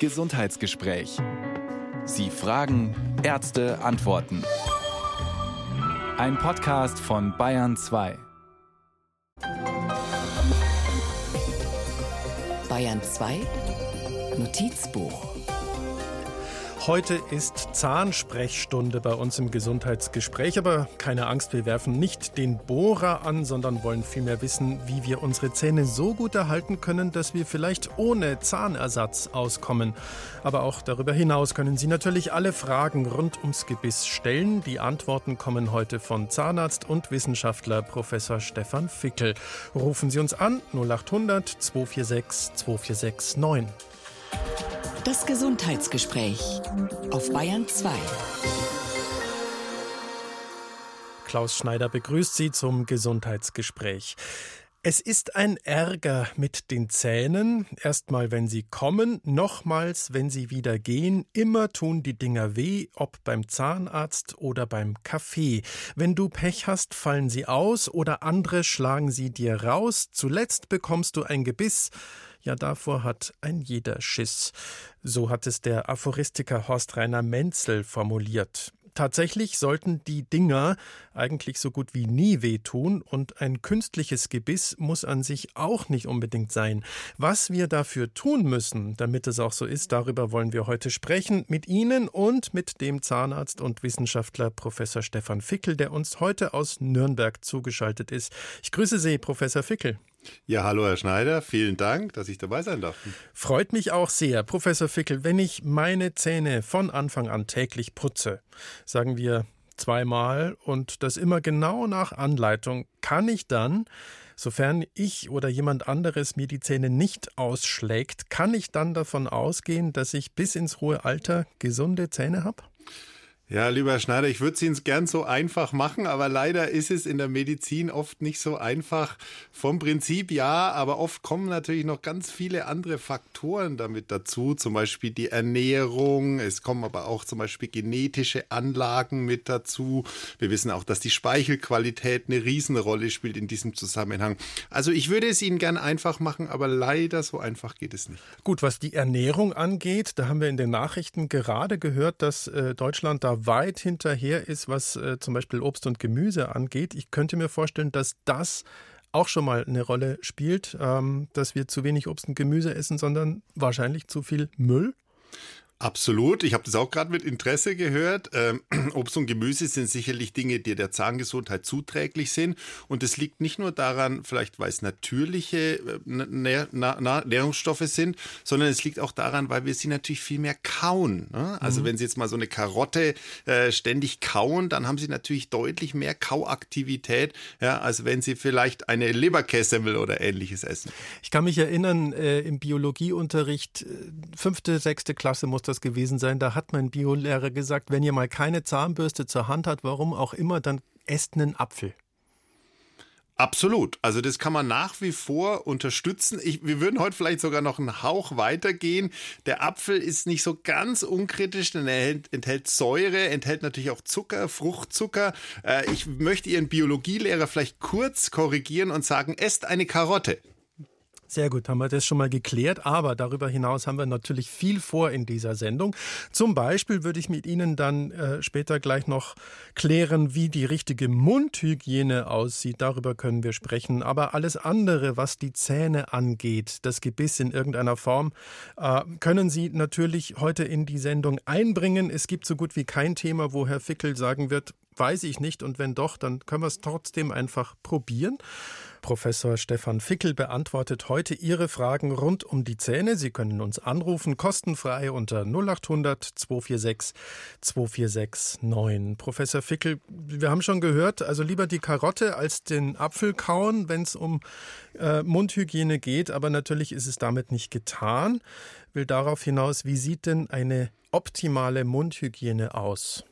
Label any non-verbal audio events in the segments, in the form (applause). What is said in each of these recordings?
Gesundheitsgespräch. Sie fragen, Ärzte antworten. Ein Podcast von Bayern 2. Bayern 2 Notizbuch Heute ist Zahnsprechstunde bei uns im Gesundheitsgespräch, aber keine Angst, wir werfen nicht den Bohrer an, sondern wollen vielmehr wissen, wie wir unsere Zähne so gut erhalten können, dass wir vielleicht ohne Zahnersatz auskommen. Aber auch darüber hinaus können Sie natürlich alle Fragen rund ums Gebiss stellen. Die Antworten kommen heute von Zahnarzt und Wissenschaftler Professor Stefan Fickel. Rufen Sie uns an 0800 246 246 9. Das Gesundheitsgespräch auf Bayern 2. Klaus Schneider begrüßt Sie zum Gesundheitsgespräch. Es ist ein Ärger mit den Zähnen. Erstmal, wenn sie kommen, nochmals, wenn sie wieder gehen. Immer tun die Dinger weh, ob beim Zahnarzt oder beim Kaffee. Wenn du Pech hast, fallen sie aus oder andere schlagen sie dir raus. Zuletzt bekommst du ein Gebiss. Ja, davor hat ein jeder Schiss. So hat es der Aphoristiker Horst Rainer Menzel formuliert. Tatsächlich sollten die Dinger eigentlich so gut wie nie wehtun und ein künstliches Gebiss muss an sich auch nicht unbedingt sein. Was wir dafür tun müssen, damit es auch so ist, darüber wollen wir heute sprechen mit Ihnen und mit dem Zahnarzt und Wissenschaftler Professor Stefan Fickel, der uns heute aus Nürnberg zugeschaltet ist. Ich grüße Sie, Professor Fickel. Ja, hallo Herr Schneider, vielen Dank, dass ich dabei sein darf. Freut mich auch sehr, Professor Fickel, wenn ich meine Zähne von Anfang an täglich putze, sagen wir zweimal und das immer genau nach Anleitung, kann ich dann, sofern ich oder jemand anderes mir die Zähne nicht ausschlägt, kann ich dann davon ausgehen, dass ich bis ins hohe Alter gesunde Zähne habe? Ja, lieber Herr Schneider, ich würde es Ihnen gern so einfach machen, aber leider ist es in der Medizin oft nicht so einfach. Vom Prinzip ja, aber oft kommen natürlich noch ganz viele andere Faktoren damit dazu, zum Beispiel die Ernährung. Es kommen aber auch zum Beispiel genetische Anlagen mit dazu. Wir wissen auch, dass die Speichelqualität eine Riesenrolle spielt in diesem Zusammenhang. Also ich würde es Ihnen gern einfach machen, aber leider so einfach geht es nicht. Gut, was die Ernährung angeht, da haben wir in den Nachrichten gerade gehört, dass äh, Deutschland da weit hinterher ist, was äh, zum Beispiel Obst und Gemüse angeht. Ich könnte mir vorstellen, dass das auch schon mal eine Rolle spielt, ähm, dass wir zu wenig Obst und Gemüse essen, sondern wahrscheinlich zu viel Müll. Absolut. Ich habe das auch gerade mit Interesse gehört. Ähm, (clears throat) Obst und Gemüse sind sicherlich Dinge, die der Zahngesundheit zuträglich sind. Und es liegt nicht nur daran, vielleicht weil es natürliche äh, Nähr Nährungsstoffe sind, sondern es liegt auch daran, weil wir sie natürlich viel mehr kauen. Ne? Also mhm. wenn Sie jetzt mal so eine Karotte äh, ständig kauen, dann haben Sie natürlich deutlich mehr Kauaktivität, ja, als wenn Sie vielleicht eine Leberkässemmel oder ähnliches essen. Ich kann mich erinnern, äh, im Biologieunterricht, äh, fünfte, sechste Klasse muss das gewesen sein. Da hat mein Biolehrer gesagt, wenn ihr mal keine Zahnbürste zur Hand habt, warum auch immer, dann esst einen Apfel. Absolut. Also das kann man nach wie vor unterstützen. Ich, wir würden heute vielleicht sogar noch einen Hauch weitergehen. Der Apfel ist nicht so ganz unkritisch, denn er enthält, enthält Säure, enthält natürlich auch Zucker, Fruchtzucker. Äh, ich möchte Ihren Biologielehrer vielleicht kurz korrigieren und sagen, esst eine Karotte. Sehr gut, haben wir das schon mal geklärt. Aber darüber hinaus haben wir natürlich viel vor in dieser Sendung. Zum Beispiel würde ich mit Ihnen dann äh, später gleich noch klären, wie die richtige Mundhygiene aussieht. Darüber können wir sprechen. Aber alles andere, was die Zähne angeht, das Gebiss in irgendeiner Form, äh, können Sie natürlich heute in die Sendung einbringen. Es gibt so gut wie kein Thema, wo Herr Fickel sagen wird, weiß ich nicht. Und wenn doch, dann können wir es trotzdem einfach probieren. Professor Stefan Fickel beantwortet heute Ihre Fragen rund um die Zähne. Sie können uns anrufen, kostenfrei unter 0800 246 246 9. Professor Fickel, wir haben schon gehört, also lieber die Karotte als den Apfel kauen, wenn es um äh, Mundhygiene geht. Aber natürlich ist es damit nicht getan. Will darauf hinaus, wie sieht denn eine optimale Mundhygiene aus?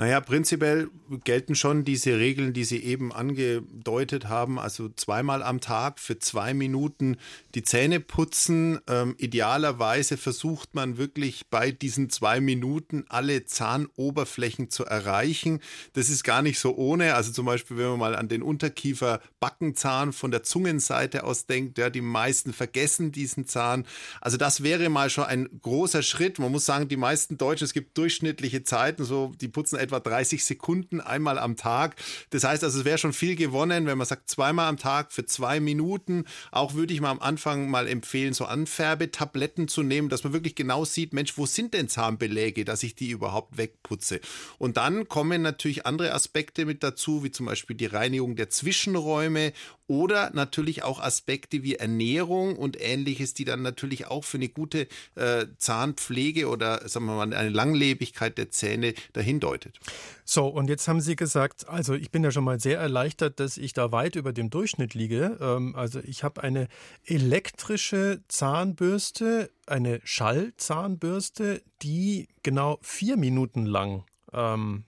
Naja, prinzipiell gelten schon diese Regeln, die Sie eben angedeutet haben. Also zweimal am Tag für zwei Minuten die Zähne putzen. Ähm, idealerweise versucht man wirklich bei diesen zwei Minuten alle Zahnoberflächen zu erreichen. Das ist gar nicht so ohne. Also zum Beispiel, wenn man mal an den Unterkiefer-Backenzahn von der Zungenseite aus denkt, ja, die meisten vergessen diesen Zahn. Also das wäre mal schon ein großer Schritt. Man muss sagen, die meisten Deutschen, es gibt durchschnittliche Zeiten, so die putzen etwa 30 Sekunden einmal am Tag. Das heißt also, es wäre schon viel gewonnen, wenn man sagt, zweimal am Tag für zwei Minuten. Auch würde ich mal am Anfang mal empfehlen, so Anfärbetabletten zu nehmen, dass man wirklich genau sieht, Mensch, wo sind denn Zahnbeläge, dass ich die überhaupt wegputze. Und dann kommen natürlich andere Aspekte mit dazu, wie zum Beispiel die Reinigung der Zwischenräume oder natürlich auch Aspekte wie Ernährung und ähnliches, die dann natürlich auch für eine gute äh, Zahnpflege oder sagen wir mal eine Langlebigkeit der Zähne dahin deutet. So, und jetzt haben Sie gesagt, also ich bin ja schon mal sehr erleichtert, dass ich da weit über dem Durchschnitt liege. Ähm, also ich habe eine elektrische Zahnbürste, eine Schallzahnbürste, die genau vier Minuten lang ähm,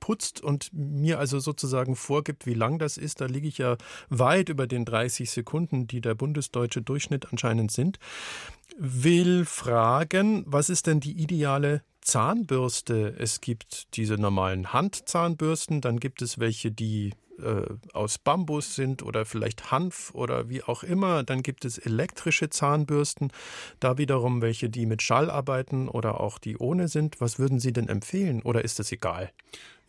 putzt und mir also sozusagen vorgibt, wie lang das ist. Da liege ich ja weit über den 30 Sekunden, die der bundesdeutsche Durchschnitt anscheinend sind. Will fragen, was ist denn die ideale Zahnbürste? Es gibt diese normalen Handzahnbürsten, dann gibt es welche, die äh, aus Bambus sind oder vielleicht Hanf oder wie auch immer. Dann gibt es elektrische Zahnbürsten, da wiederum welche, die mit Schall arbeiten oder auch die ohne sind. Was würden Sie denn empfehlen oder ist es egal?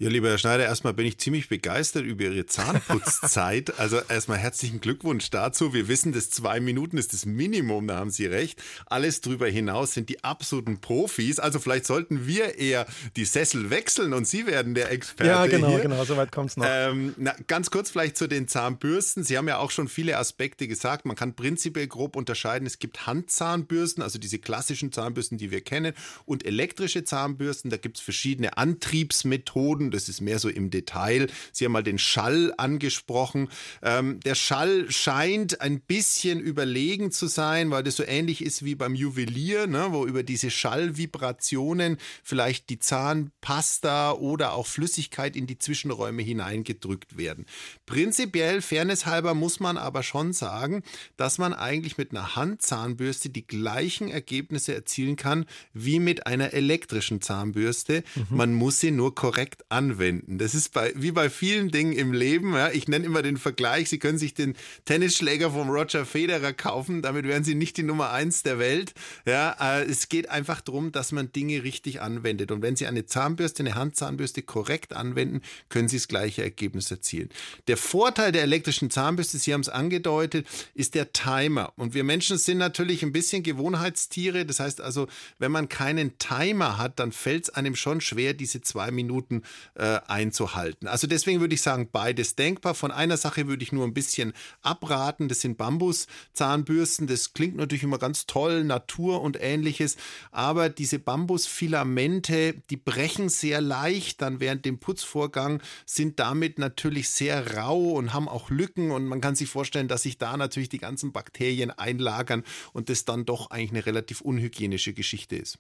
Ja, lieber Herr Schneider, erstmal bin ich ziemlich begeistert über Ihre Zahnputzzeit. (laughs) Also erstmal herzlichen Glückwunsch dazu. Wir wissen, das zwei Minuten ist das Minimum, da haben Sie recht. Alles drüber hinaus sind die absoluten Profis. Also vielleicht sollten wir eher die Sessel wechseln und Sie werden der Experte. Ja, genau, hier. genau, soweit kommt es noch. Ähm, na, ganz kurz vielleicht zu den Zahnbürsten. Sie haben ja auch schon viele Aspekte gesagt. Man kann prinzipiell grob unterscheiden. Es gibt Handzahnbürsten, also diese klassischen Zahnbürsten, die wir kennen, und elektrische Zahnbürsten. Da gibt es verschiedene Antriebsmethoden das ist mehr so im Detail. Sie haben mal den Schall angesprochen. Ähm, der Schall scheint ein bisschen überlegen zu sein, weil das so ähnlich ist wie beim Juwelier, ne, wo über diese Schallvibrationen vielleicht die Zahnpasta oder auch Flüssigkeit in die Zwischenräume hineingedrückt werden. Prinzipiell, fairnesshalber, muss man aber schon sagen, dass man eigentlich mit einer Handzahnbürste die gleichen Ergebnisse erzielen kann wie mit einer elektrischen Zahnbürste. Mhm. Man muss sie nur korrekt anwenden anwenden. Das ist bei, wie bei vielen Dingen im Leben. Ja, ich nenne immer den Vergleich, Sie können sich den Tennisschläger vom Roger Federer kaufen, damit wären Sie nicht die Nummer eins der Welt. Ja, äh, es geht einfach darum, dass man Dinge richtig anwendet. Und wenn Sie eine Zahnbürste, eine Handzahnbürste korrekt anwenden, können Sie das gleiche Ergebnis erzielen. Der Vorteil der elektrischen Zahnbürste, Sie haben es angedeutet, ist der Timer. Und wir Menschen sind natürlich ein bisschen Gewohnheitstiere. Das heißt also, wenn man keinen Timer hat, dann fällt es einem schon schwer, diese zwei Minuten äh, einzuhalten. Also deswegen würde ich sagen, beides denkbar. Von einer Sache würde ich nur ein bisschen abraten. Das sind Bambuszahnbürsten. Das klingt natürlich immer ganz toll, Natur und ähnliches. Aber diese Bambusfilamente, die brechen sehr leicht dann während dem Putzvorgang, sind damit natürlich sehr rau und haben auch Lücken. Und man kann sich vorstellen, dass sich da natürlich die ganzen Bakterien einlagern und das dann doch eigentlich eine relativ unhygienische Geschichte ist.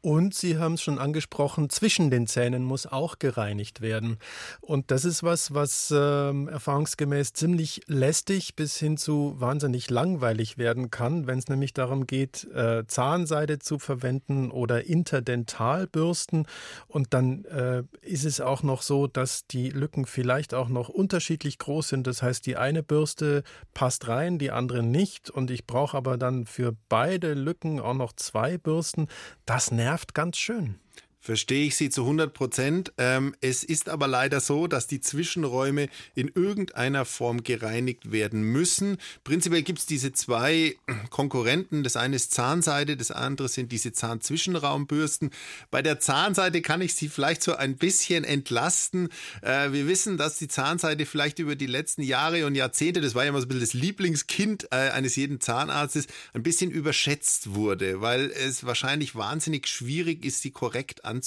Und Sie haben es schon angesprochen, zwischen den Zähnen muss auch gereinigt werden. Und das ist was, was äh, erfahrungsgemäß ziemlich lästig bis hin zu wahnsinnig langweilig werden kann, wenn es nämlich darum geht, äh, Zahnseide zu verwenden oder Interdentalbürsten. Und dann äh, ist es auch noch so, dass die Lücken vielleicht auch noch unterschiedlich groß sind. Das heißt, die eine Bürste passt rein, die andere nicht. Und ich brauche aber dann für beide Lücken auch noch zwei Bürsten. Das nervt nervt ganz schön. Verstehe ich Sie zu 100 Prozent. Ähm, es ist aber leider so, dass die Zwischenräume in irgendeiner Form gereinigt werden müssen. Prinzipiell gibt es diese zwei Konkurrenten. Das eine ist Zahnseide, das andere sind diese Zahnzwischenraumbürsten. Bei der Zahnseide kann ich Sie vielleicht so ein bisschen entlasten. Äh, wir wissen, dass die Zahnseide vielleicht über die letzten Jahre und Jahrzehnte, das war ja immer so ein bisschen das Lieblingskind äh, eines jeden Zahnarztes, ein bisschen überschätzt wurde, weil es wahrscheinlich wahnsinnig schwierig ist, sie korrekt anzuwenden.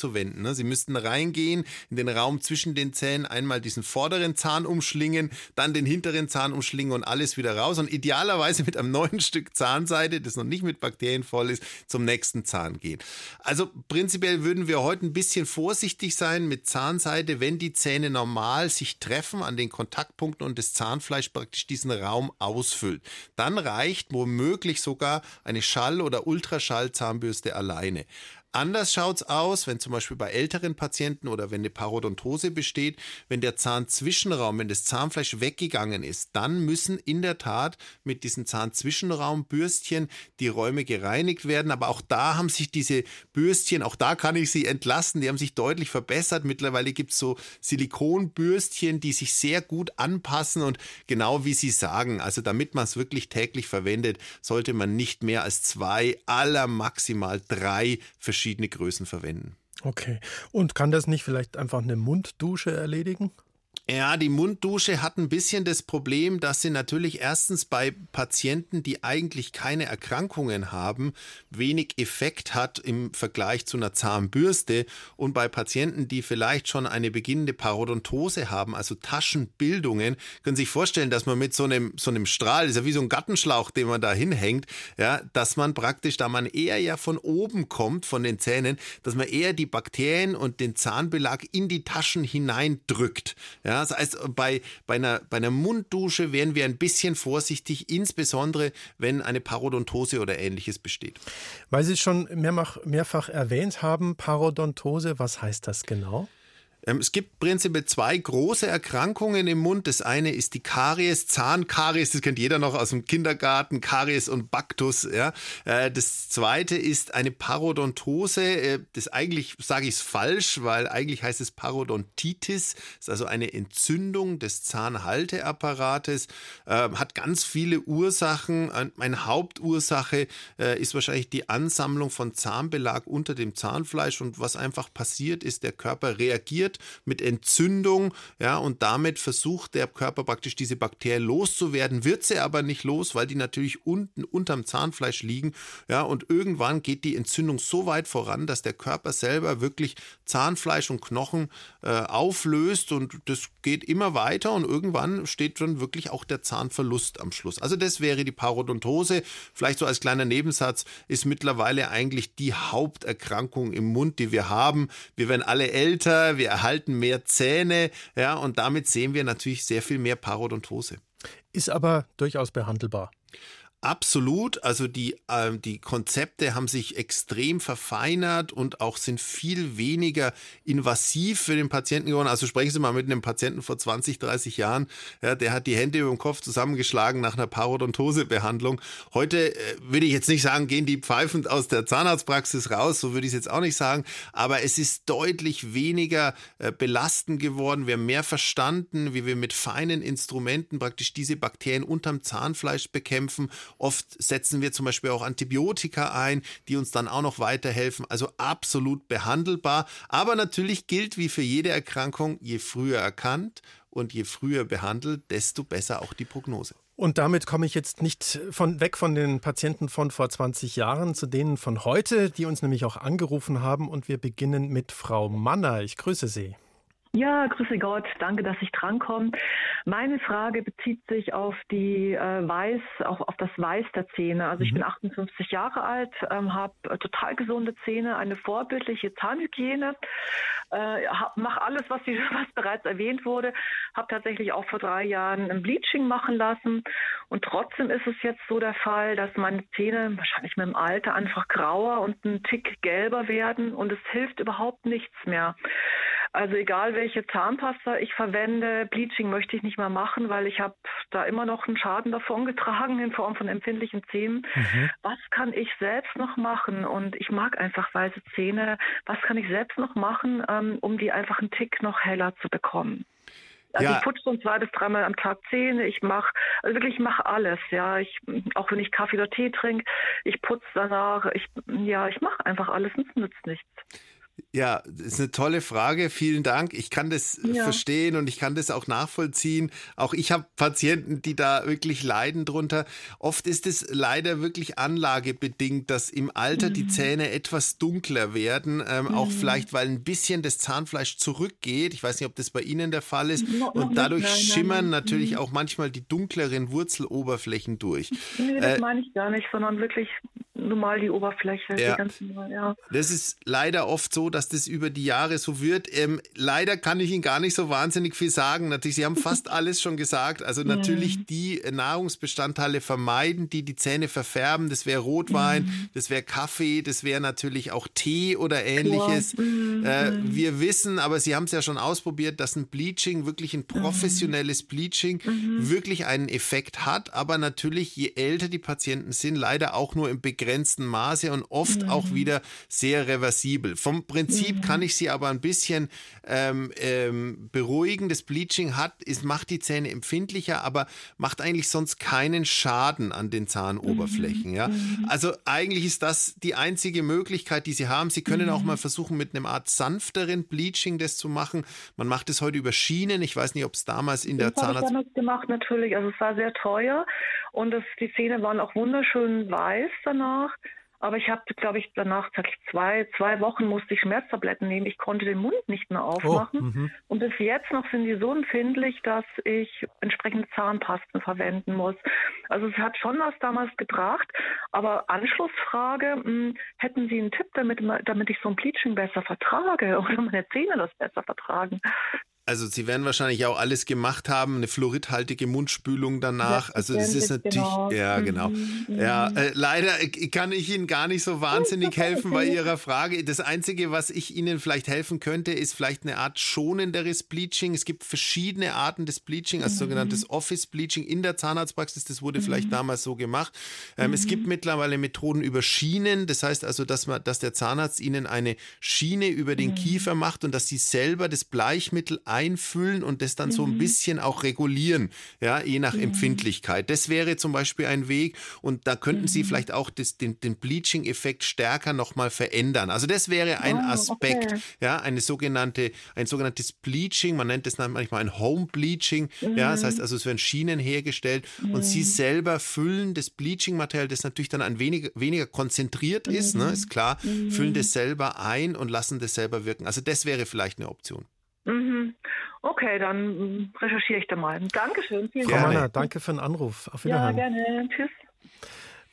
Ne? Sie müssten reingehen in den Raum zwischen den Zähnen, einmal diesen vorderen Zahn umschlingen, dann den hinteren Zahn umschlingen und alles wieder raus und idealerweise mit einem (laughs) neuen Stück Zahnseide, das noch nicht mit Bakterien voll ist, zum nächsten Zahn gehen. Also prinzipiell würden wir heute ein bisschen vorsichtig sein mit Zahnseide, wenn die Zähne normal sich treffen an den Kontaktpunkten und das Zahnfleisch praktisch diesen Raum ausfüllt. Dann reicht womöglich sogar eine Schall- oder Ultraschallzahnbürste alleine. Anders schaut es aus, wenn zum Beispiel bei älteren Patienten oder wenn eine Parodontose besteht, wenn der Zahnzwischenraum, wenn das Zahnfleisch weggegangen ist, dann müssen in der Tat mit diesen Zahnzwischenraumbürstchen die Räume gereinigt werden. Aber auch da haben sich diese Bürstchen, auch da kann ich sie entlassen, die haben sich deutlich verbessert. Mittlerweile gibt es so Silikonbürstchen, die sich sehr gut anpassen und genau wie Sie sagen, also damit man es wirklich täglich verwendet, sollte man nicht mehr als zwei, aller maximal drei verschiedene verschiedene Größen verwenden. Okay. Und kann das nicht vielleicht einfach eine Munddusche erledigen? Ja, die Munddusche hat ein bisschen das Problem, dass sie natürlich erstens bei Patienten, die eigentlich keine Erkrankungen haben, wenig Effekt hat im Vergleich zu einer Zahnbürste und bei Patienten, die vielleicht schon eine beginnende Parodontose haben, also Taschenbildungen, können Sie sich vorstellen, dass man mit so einem, so einem Strahl, ist ja wie so ein Gartenschlauch, den man da hinhängt, ja, dass man praktisch, da man eher ja von oben kommt, von den Zähnen, dass man eher die Bakterien und den Zahnbelag in die Taschen hineindrückt. Ja, das heißt, bei, bei, einer, bei einer Munddusche wären wir ein bisschen vorsichtig, insbesondere wenn eine Parodontose oder ähnliches besteht. Weil Sie es schon mehrfach, mehrfach erwähnt haben, Parodontose, was heißt das genau? Ähm, es gibt prinzipiell zwei große Erkrankungen im Mund. Das eine ist die Karies, Zahnkaries, das kennt jeder noch aus dem Kindergarten, Karies und Baktus. Ja. Äh, das zweite ist eine Parodontose. Äh, das eigentlich sage ich es falsch, weil eigentlich heißt es Parodontitis. Das ist also eine Entzündung des Zahnhalteapparates. Ähm, hat ganz viele Ursachen. Eine Hauptursache äh, ist wahrscheinlich die Ansammlung von Zahnbelag unter dem Zahnfleisch. Und was einfach passiert ist, der Körper reagiert reagiert mit Entzündung, ja, und damit versucht der Körper praktisch diese Bakterien loszuwerden, wird sie aber nicht los, weil die natürlich unten unterm Zahnfleisch liegen, ja, und irgendwann geht die Entzündung so weit voran, dass der Körper selber wirklich Zahnfleisch und Knochen äh, auflöst und das geht immer weiter und irgendwann steht dann wirklich auch der Zahnverlust am Schluss. Also das wäre die Parodontose. Vielleicht so als kleiner Nebensatz ist mittlerweile eigentlich die Haupterkrankung im Mund, die wir haben. Wir werden alle älter, wir erhalten mehr Zähne, ja, und damit sehen wir natürlich sehr viel mehr Parodontose. Ist aber durchaus behandelbar. Absolut. Also die, äh, die Konzepte haben sich extrem verfeinert und auch sind viel weniger invasiv für den Patienten geworden. Also sprechen Sie mal mit einem Patienten vor 20, 30 Jahren, ja, der hat die Hände über dem Kopf zusammengeschlagen nach einer Parodontosebehandlung. Heute äh, würde ich jetzt nicht sagen, gehen die pfeifend aus der Zahnarztpraxis raus, so würde ich es jetzt auch nicht sagen, aber es ist deutlich weniger äh, belastend geworden. Wir haben mehr verstanden, wie wir mit feinen Instrumenten praktisch diese Bakterien unterm Zahnfleisch bekämpfen Oft setzen wir zum Beispiel auch Antibiotika ein, die uns dann auch noch weiterhelfen. Also absolut behandelbar. Aber natürlich gilt wie für jede Erkrankung, je früher erkannt und je früher behandelt, desto besser auch die Prognose. Und damit komme ich jetzt nicht von, weg von den Patienten von vor 20 Jahren zu denen von heute, die uns nämlich auch angerufen haben. Und wir beginnen mit Frau Manner. Ich grüße Sie. Ja, grüße Gott, danke, dass ich drankomme. Meine Frage bezieht sich auf die äh, Weiß, auch auf das Weiß der Zähne. Also ich mhm. bin 58 Jahre alt, ähm, habe äh, total gesunde Zähne, eine vorbildliche Zahnhygiene, äh, mache alles, was, die, (laughs) was bereits erwähnt wurde, habe tatsächlich auch vor drei Jahren ein Bleaching machen lassen und trotzdem ist es jetzt so der Fall, dass meine Zähne wahrscheinlich mit dem Alter einfach grauer und ein Tick gelber werden und es hilft überhaupt nichts mehr. Also egal welche Zahnpasta ich verwende, Bleaching möchte ich nicht mehr machen, weil ich habe da immer noch einen Schaden davon (laughs) getragen in Form von empfindlichen Zähnen. Mhm. Was kann ich selbst noch machen? Und ich mag einfach weiße Zähne. Was kann ich selbst noch machen, ähm, um die einfach einen Tick noch heller zu bekommen? Also ja. ich putze so zwei bis dreimal am Tag Zähne. Ich mache, also wirklich, ich mache alles. Ja, ich, auch wenn ich Kaffee oder Tee trinke, ich putze danach. Ich, ja, ich mache einfach alles und es nützt nichts. Ja, das ist eine tolle Frage. Vielen Dank. Ich kann das ja. verstehen und ich kann das auch nachvollziehen. Auch ich habe Patienten, die da wirklich leiden drunter. Oft ist es leider wirklich anlagebedingt, dass im Alter mhm. die Zähne etwas dunkler werden. Ähm, mhm. Auch vielleicht, weil ein bisschen das Zahnfleisch zurückgeht. Ich weiß nicht, ob das bei Ihnen der Fall ist. No, und dadurch nein, schimmern nein, natürlich mhm. auch manchmal die dunkleren Wurzeloberflächen durch. Nee, das äh, meine ich gar nicht, sondern wirklich normal die Oberfläche. Ja. Die normal, ja. Das ist leider oft so, dass das über die Jahre so wird. Ähm, leider kann ich Ihnen gar nicht so wahnsinnig viel sagen. Natürlich, Sie haben fast (laughs) alles schon gesagt. Also natürlich mhm. die Nahrungsbestandteile vermeiden, die die Zähne verfärben. Das wäre Rotwein, mhm. das wäre Kaffee, das wäre natürlich auch Tee oder ähnliches. Mhm. Äh, wir wissen, aber Sie haben es ja schon ausprobiert, dass ein Bleaching, wirklich ein professionelles Bleaching, mhm. wirklich einen Effekt hat. Aber natürlich, je älter die Patienten sind, leider auch nur im begrenzten Maße und oft mhm. auch wieder sehr reversibel. Vom Prinzip mhm. kann ich sie aber ein bisschen ähm, ähm, beruhigen. Das Bleaching hat, es macht die Zähne empfindlicher, aber macht eigentlich sonst keinen Schaden an den Zahnoberflächen. Mhm. Ja? Mhm. Also eigentlich ist das die einzige Möglichkeit, die sie haben. Sie können auch mal versuchen, mit einem Art sanfteren Bleaching das zu machen. Man macht es heute über Schienen. Ich weiß nicht, ob es damals in der Zahnarzt... Ich damals gemacht, natürlich. Also es war sehr teuer und das, die Zähne waren auch wunderschön weiß danach. Aber ich habe, glaube ich, danach zwei, zwei Wochen musste ich Schmerztabletten nehmen. Ich konnte den Mund nicht mehr oh, aufmachen. Oh, -hmm. und bis jetzt noch sind die so empfindlich, dass ich entsprechende Zahnpasten verwenden muss. Also es hat schon was damals gebracht. Aber Anschlussfrage, mh, hm, hätten Sie einen Tipp, damit, damit ich so ein Bleaching besser vertrage (laughs) oder meine Zähne das besser vertragen? Also Sie werden wahrscheinlich auch alles gemacht haben, eine fluoridhaltige Mundspülung danach. Also das ist natürlich, genau. ja genau. Mhm. Ja, mhm. äh, leider kann ich Ihnen gar nicht so wahnsinnig (laughs) helfen bei Ihrer Frage. Das Einzige, was ich Ihnen vielleicht helfen könnte, ist vielleicht eine Art schonenderes Bleaching. Es gibt verschiedene Arten des Bleaching, also mhm. sogenanntes Office Bleaching in der Zahnarztpraxis. Das wurde mhm. vielleicht damals so gemacht. Ähm, es gibt mhm. mittlerweile Methoden über Schienen. Das heißt also, dass man, dass der Zahnarzt Ihnen eine Schiene über den mhm. Kiefer macht und dass Sie selber das Bleichmittel einfüllen und das dann mhm. so ein mhm. bisschen auch regulieren, ja, je nach mhm. Empfindlichkeit. Das wäre zum Beispiel ein Weg und da könnten mhm. Sie vielleicht auch das, den, den Bleaching-Effekt stärker nochmal verändern. Also das wäre ein oh, Aspekt, okay. ja, eine sogenannte, ein sogenanntes Bleaching, man nennt das manchmal ein Home Bleaching, ja, das heißt mhm. also, es werden Schienen hergestellt und Sie selber füllen das Bleaching-Material, das natürlich dann ein wenig, weniger konzentriert ist, ne, ist klar, füllen das selber ein und lassen das selber wirken. Also das wäre vielleicht eine Option. Mhm. Okay, dann recherchiere ich da mal. Dankeschön. Vielen Frau Dank. Manner, danke für den Anruf. Auf Wiederhören. Ja, gerne. Tschüss.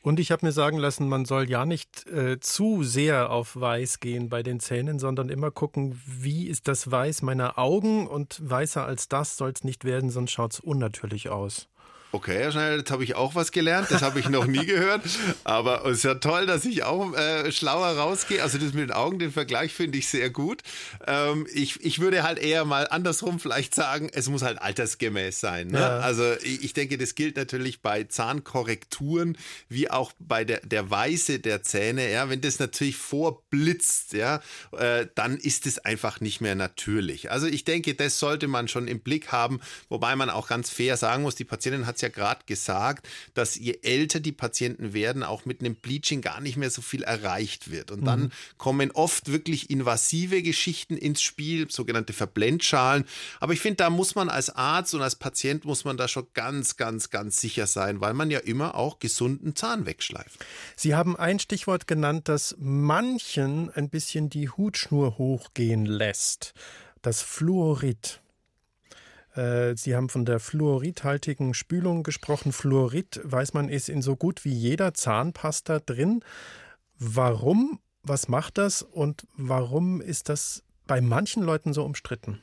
Und ich habe mir sagen lassen, man soll ja nicht äh, zu sehr auf Weiß gehen bei den Zähnen, sondern immer gucken, wie ist das Weiß meiner Augen und weißer als das soll es nicht werden, sonst schaut es unnatürlich aus. Okay, Herr Schneider, jetzt habe ich auch was gelernt. Das habe ich noch nie gehört. Aber es ist ja toll, dass ich auch äh, schlauer rausgehe. Also das mit den Augen, den Vergleich finde ich sehr gut. Ähm, ich, ich würde halt eher mal andersrum vielleicht sagen, es muss halt altersgemäß sein. Ne? Ja. Also ich, ich, denke, das gilt natürlich bei Zahnkorrekturen wie auch bei der, der Weiße der Zähne. Ja, wenn das natürlich vorblitzt, ja, äh, dann ist es einfach nicht mehr natürlich. Also ich denke, das sollte man schon im Blick haben, wobei man auch ganz fair sagen muss, die Patientin hat es ja gerade gesagt, dass je älter die Patienten werden, auch mit einem Bleaching gar nicht mehr so viel erreicht wird. Und dann mhm. kommen oft wirklich invasive Geschichten ins Spiel, sogenannte Verblendschalen. Aber ich finde, da muss man als Arzt und als Patient muss man da schon ganz, ganz, ganz sicher sein, weil man ja immer auch gesunden Zahn wegschleift. Sie haben ein Stichwort genannt, das manchen ein bisschen die Hutschnur hochgehen lässt. Das Fluorid. Äh, Sie haben von der fluoridhaltigen Spülung gesprochen. Fluorid, weiß man, ist in so gut wie jeder Zahnpasta drin. Warum? Was macht das? Und warum ist das bei manchen Leuten so umstritten?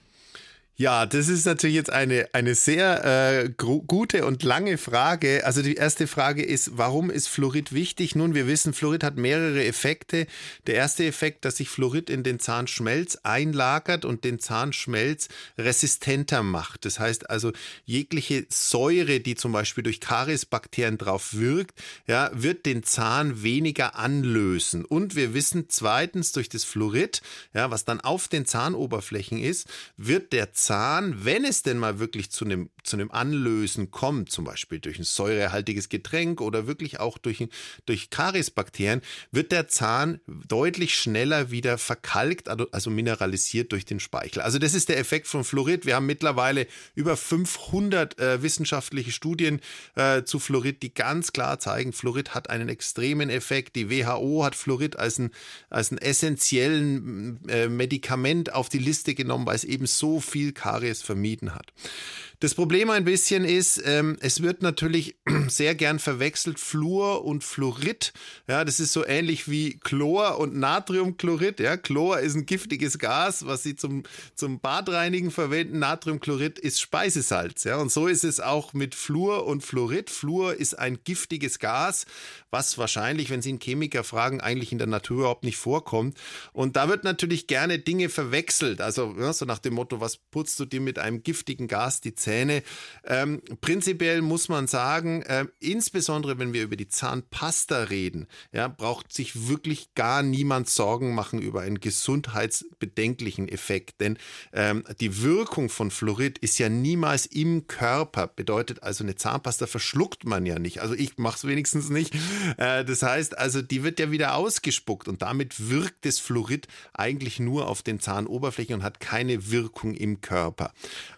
Ja, das ist natürlich jetzt eine, eine sehr äh, gute und lange Frage. Also die erste Frage ist, warum ist Fluorid wichtig? Nun, wir wissen, Fluorid hat mehrere Effekte. Der erste Effekt, dass sich Fluorid in den Zahnschmelz einlagert und den Zahnschmelz resistenter macht. Das heißt also, jegliche Säure, die zum Beispiel durch Kariesbakterien drauf wirkt, ja, wird den Zahn weniger anlösen. Und wir wissen zweitens, durch das Fluorid, ja, was dann auf den Zahnoberflächen ist, wird der Zahn, wenn es denn mal wirklich zu einem, zu einem Anlösen kommt, zum Beispiel durch ein säurehaltiges Getränk oder wirklich auch durch, durch Kariesbakterien, wird der Zahn deutlich schneller wieder verkalkt, also, mineralisiert durch den Speichel. Also das ist der Effekt von Fluorid. Wir haben mittlerweile über 500 äh, wissenschaftliche Studien äh, zu Fluorid, die ganz klar zeigen, Fluorid hat einen extremen Effekt. Die WHO hat Fluorid als ein, als ein essentiellen äh, Medikament auf die Liste genommen, weil es eben so viel Karies vermieden hat. Das Problem ein bisschen ist, ähm, es wird natürlich (clears throat) sehr gern verwechselt Fluor und Fluorid. Ja, das ist so ähnlich wie Chlor und Natriumchlorid. Ja, Chlor ist ein giftiges Gas, was sie zum, zum Badreinigen verwenden. Natriumchlorid ist Speisesalz. Ja, und so ist es auch mit Fluor und Fluorid. Fluor ist ein giftiges Gas, was wahrscheinlich, wenn Sie einen Chemiker fragen, eigentlich in der Natur überhaupt nicht vorkommt. Und da wird natürlich gerne Dinge verwechselt. Also ja, so nach dem Motto, was putzt du dir mit einem giftigen Gas die Zähne. Ähm, prinzipiell muss man sagen, äh, insbesondere wenn wir über die Zahnpasta reden, ja, braucht sich wirklich gar niemand Sorgen machen über einen gesundheitsbedenklichen Effekt. Denn ähm, die Wirkung von Fluorid ist ja niemals im Körper. Bedeutet also, eine Zahnpasta verschluckt man ja nicht. Also ich mache es wenigstens nicht. Äh, das heißt also, die wird ja wieder ausgespuckt und damit wirkt das Fluorid eigentlich nur auf den Zahnoberflächen und hat keine Wirkung im Körper.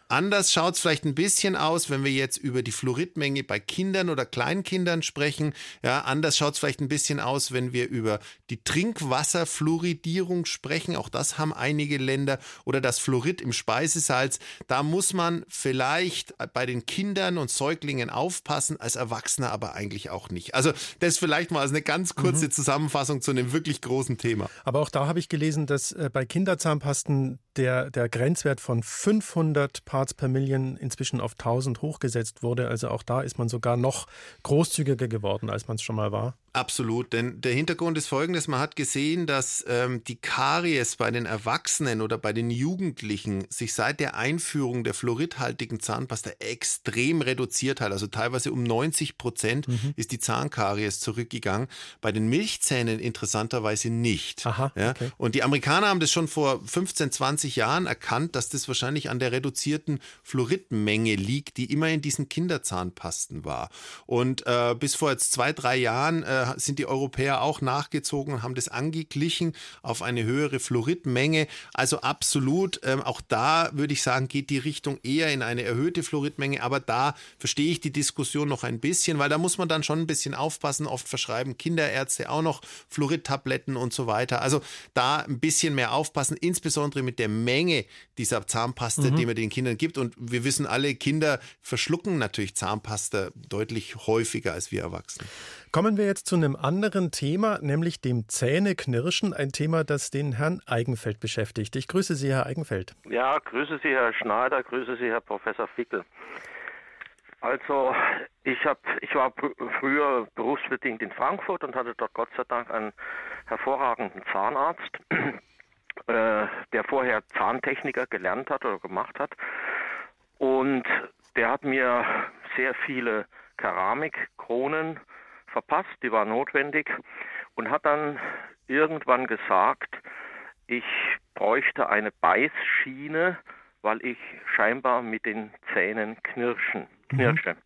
Anders schaut es vielleicht ein bisschen aus, wenn wir jetzt über die Fluoridmenge bei Kindern oder Kleinkindern sprechen. Ja, anders schaut es vielleicht ein bisschen aus, wenn wir über die Trinkwasserfluoridierung sprechen. Auch das haben einige Länder. Oder das Fluorid im Speisesalz. Da muss man vielleicht bei den Kindern und Säuglingen aufpassen, als Erwachsener aber eigentlich auch nicht. Also das vielleicht mal als eine ganz kurze mhm. Zusammenfassung zu einem wirklich großen Thema. Aber auch da habe ich gelesen, dass äh, bei Kinderzahnpasten der, der Grenzwert von 500 Parts per Million inzwischen auf 1000 hochgesetzt wurde. Also auch da ist man sogar noch großzügiger geworden, als man es schon mal war. Absolut, denn der Hintergrund ist folgendes. Man hat gesehen, dass ähm, die Karies bei den Erwachsenen oder bei den Jugendlichen sich seit der Einführung der fluoridhaltigen Zahnpasta extrem reduziert hat. Also teilweise um 90 Prozent mhm. ist die Zahnkaries zurückgegangen. Bei den Milchzähnen interessanterweise nicht. Aha, ja? okay. Und die Amerikaner haben das schon vor 15, 20 Jahren erkannt, dass das wahrscheinlich an der reduzierten Fluoridmenge liegt, die immer in diesen Kinderzahnpasten war. Und äh, bis vor jetzt zwei, drei Jahren äh, sind die Europäer auch nachgezogen und haben das angeglichen auf eine höhere Fluoridmenge. Also absolut, ähm, auch da würde ich sagen, geht die Richtung eher in eine erhöhte Fluoridmenge. Aber da verstehe ich die Diskussion noch ein bisschen, weil da muss man dann schon ein bisschen aufpassen. Oft verschreiben Kinderärzte auch noch Fluoridtabletten und so weiter. Also da ein bisschen mehr aufpassen, insbesondere mit der Menge dieser Zahnpasta, mhm. die man den Kindern gibt. Und wir wissen alle, Kinder verschlucken natürlich Zahnpasta deutlich häufiger als wir Erwachsene. Kommen wir jetzt zu einem anderen Thema, nämlich dem Zähneknirschen, ein Thema, das den Herrn Eigenfeld beschäftigt. Ich grüße Sie, Herr Eigenfeld. Ja, grüße Sie, Herr Schneider, grüße Sie, Herr Professor Fickel. Also ich hab, ich war früher berufsbedingt in Frankfurt und hatte dort Gott sei Dank einen hervorragenden Zahnarzt, äh, der vorher Zahntechniker gelernt hat oder gemacht hat. Und der hat mir sehr viele Keramikkronen verpasst, die war notwendig und hat dann irgendwann gesagt, ich bräuchte eine Beißschiene, weil ich scheinbar mit den Zähnen knirschen, knirsche. Mhm.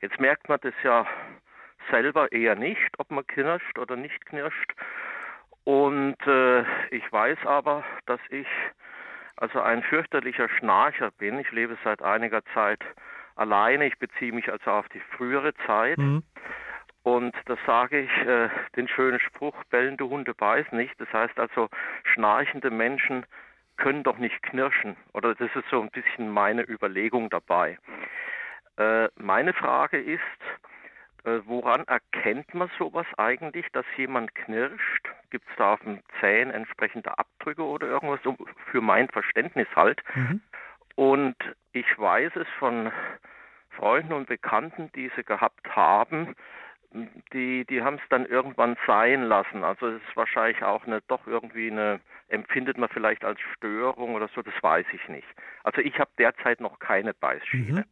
Jetzt merkt man das ja selber eher nicht, ob man knirscht oder nicht knirscht. Und äh, ich weiß aber, dass ich also ein fürchterlicher Schnarcher bin. Ich lebe seit einiger Zeit alleine. Ich beziehe mich also auf die frühere Zeit. Mhm. Und das sage ich, äh, den schönen Spruch, bellende Hunde beißen nicht. Das heißt also, schnarchende Menschen können doch nicht knirschen. Oder das ist so ein bisschen meine Überlegung dabei. Äh, meine Frage ist, äh, woran erkennt man sowas eigentlich, dass jemand knirscht? Gibt es da auf dem Zähnen entsprechende Abdrücke oder irgendwas, für mein Verständnis halt? Mhm. Und ich weiß es von Freunden und Bekannten, die sie gehabt haben, die, die haben es dann irgendwann sein lassen. Also es ist wahrscheinlich auch eine doch irgendwie eine, empfindet man vielleicht als Störung oder so, das weiß ich nicht. Also ich habe derzeit noch keine Beißschiene. Mhm.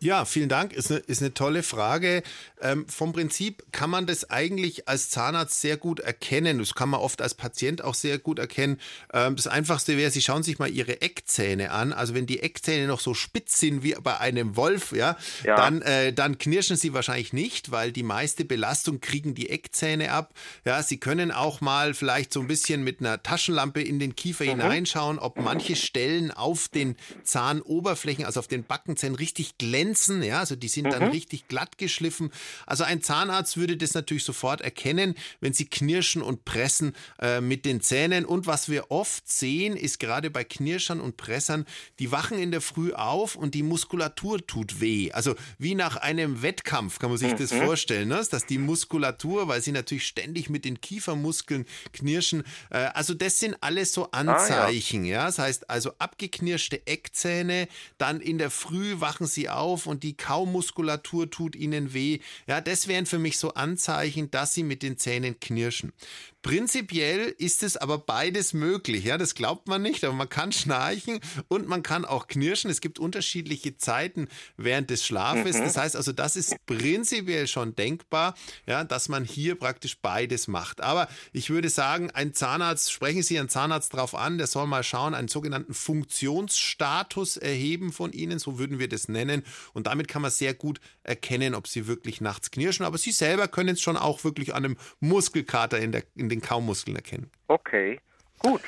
Ja, vielen Dank. Ist eine, ist eine tolle Frage. Ähm, vom Prinzip kann man das eigentlich als Zahnarzt sehr gut erkennen. Das kann man oft als Patient auch sehr gut erkennen. Ähm, das Einfachste wäre, Sie schauen sich mal Ihre Eckzähne an. Also wenn die Eckzähne noch so spitz sind wie bei einem Wolf, ja, ja. Dann, äh, dann knirschen Sie wahrscheinlich nicht, weil die meiste Belastung kriegen die Eckzähne ab. Ja, Sie können auch mal vielleicht so ein bisschen mit einer Taschenlampe in den Kiefer mhm. hineinschauen, ob manche Stellen auf den Zahnoberflächen, also auf den Backenzähnen richtig glänzen glänzen, ja, also die sind mhm. dann richtig glatt geschliffen. Also ein Zahnarzt würde das natürlich sofort erkennen, wenn sie knirschen und pressen äh, mit den Zähnen. Und was wir oft sehen, ist gerade bei Knirschern und Pressern, die wachen in der Früh auf und die Muskulatur tut weh. Also wie nach einem Wettkampf kann man sich mhm. das vorstellen, ne? dass die Muskulatur, weil sie natürlich ständig mit den Kiefermuskeln knirschen, äh, also das sind alles so Anzeichen, ah, ja. ja. Das heißt also abgeknirschte Eckzähne, dann in der Früh wachen sie auf auf und die Kaumuskulatur tut ihnen weh. Ja, das wären für mich so Anzeichen, dass sie mit den Zähnen knirschen. Prinzipiell ist es aber beides möglich. Ja, das glaubt man nicht, aber man kann schnarchen und man kann auch knirschen. Es gibt unterschiedliche Zeiten während des Schlafes. Mhm. Das heißt also, das ist prinzipiell schon denkbar, ja, dass man hier praktisch beides macht. Aber ich würde sagen, ein Zahnarzt, sprechen Sie einen Zahnarzt drauf an, der soll mal schauen, einen sogenannten Funktionsstatus erheben von Ihnen, so würden wir das nennen. Und damit kann man sehr gut erkennen, ob Sie wirklich nachts knirschen. Aber Sie selber können es schon auch wirklich an einem Muskelkater in der in den Kaumuskeln erkennen. Okay, gut.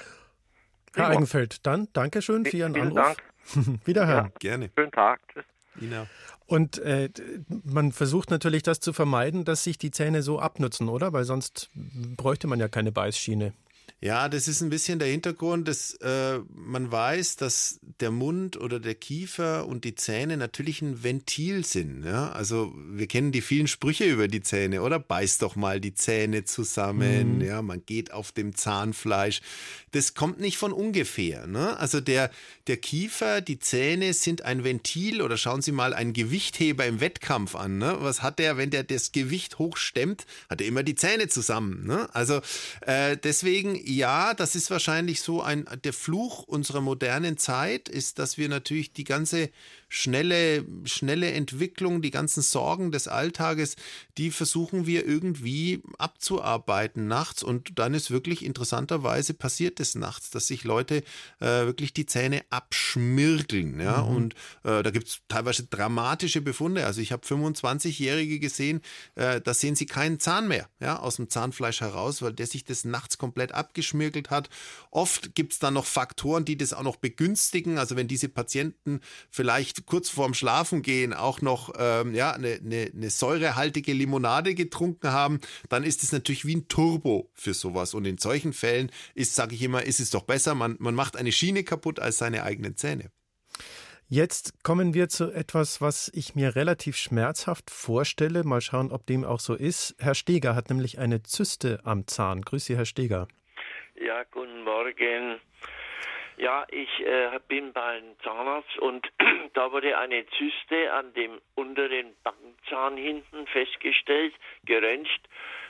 Herr Prima. Eigenfeld, dann Dankeschön für Ihren Vielen Anruf. Dank. (laughs) Wiederhören. Ja, gerne. Schönen Tag. Tschüss. Und äh, man versucht natürlich das zu vermeiden, dass sich die Zähne so abnutzen, oder? Weil sonst bräuchte man ja keine Beißschiene. Ja, das ist ein bisschen der Hintergrund, dass äh, man weiß, dass der Mund oder der Kiefer und die Zähne natürlich ein Ventil sind. Ja? Also wir kennen die vielen Sprüche über die Zähne, oder? Beiß doch mal die Zähne zusammen, mhm. ja, man geht auf dem Zahnfleisch. Das kommt nicht von ungefähr. Ne? Also der, der Kiefer, die Zähne sind ein Ventil oder schauen Sie mal einen Gewichtheber im Wettkampf an. Ne? Was hat der, wenn der das Gewicht hochstemmt, hat er immer die Zähne zusammen. Ne? Also äh, deswegen ja, das ist wahrscheinlich so ein, der Fluch unserer modernen Zeit ist, dass wir natürlich die ganze schnelle, schnelle Entwicklung, die ganzen Sorgen des Alltages, die versuchen wir irgendwie abzuarbeiten nachts. Und dann ist wirklich interessanterweise passiert es nachts, dass sich Leute äh, wirklich die Zähne abschmirgeln. Ja? Mhm. Und äh, da gibt es teilweise dramatische Befunde. Also ich habe 25-Jährige gesehen, äh, da sehen sie keinen Zahn mehr ja, aus dem Zahnfleisch heraus, weil der sich das nachts komplett abgeschmirgelt hat. Oft gibt es dann noch Faktoren, die das auch noch begünstigen. Also wenn diese Patienten vielleicht kurz vorm Schlafengehen auch noch ähm, ja, eine, eine, eine säurehaltige Limonade getrunken haben, dann ist es natürlich wie ein Turbo für sowas. Und in solchen Fällen ist, sage ich immer, ist es doch besser, man, man macht eine Schiene kaputt als seine eigenen Zähne. Jetzt kommen wir zu etwas, was ich mir relativ schmerzhaft vorstelle. Mal schauen, ob dem auch so ist. Herr Steger hat nämlich eine Zyste am Zahn. Grüße Sie, Herr Steger. Ja, guten Morgen. Ja, ich äh, bin beim Zahnarzt und (clears throat) da wurde eine Zyste an dem unteren Backenzahn hinten festgestellt, geröntgt.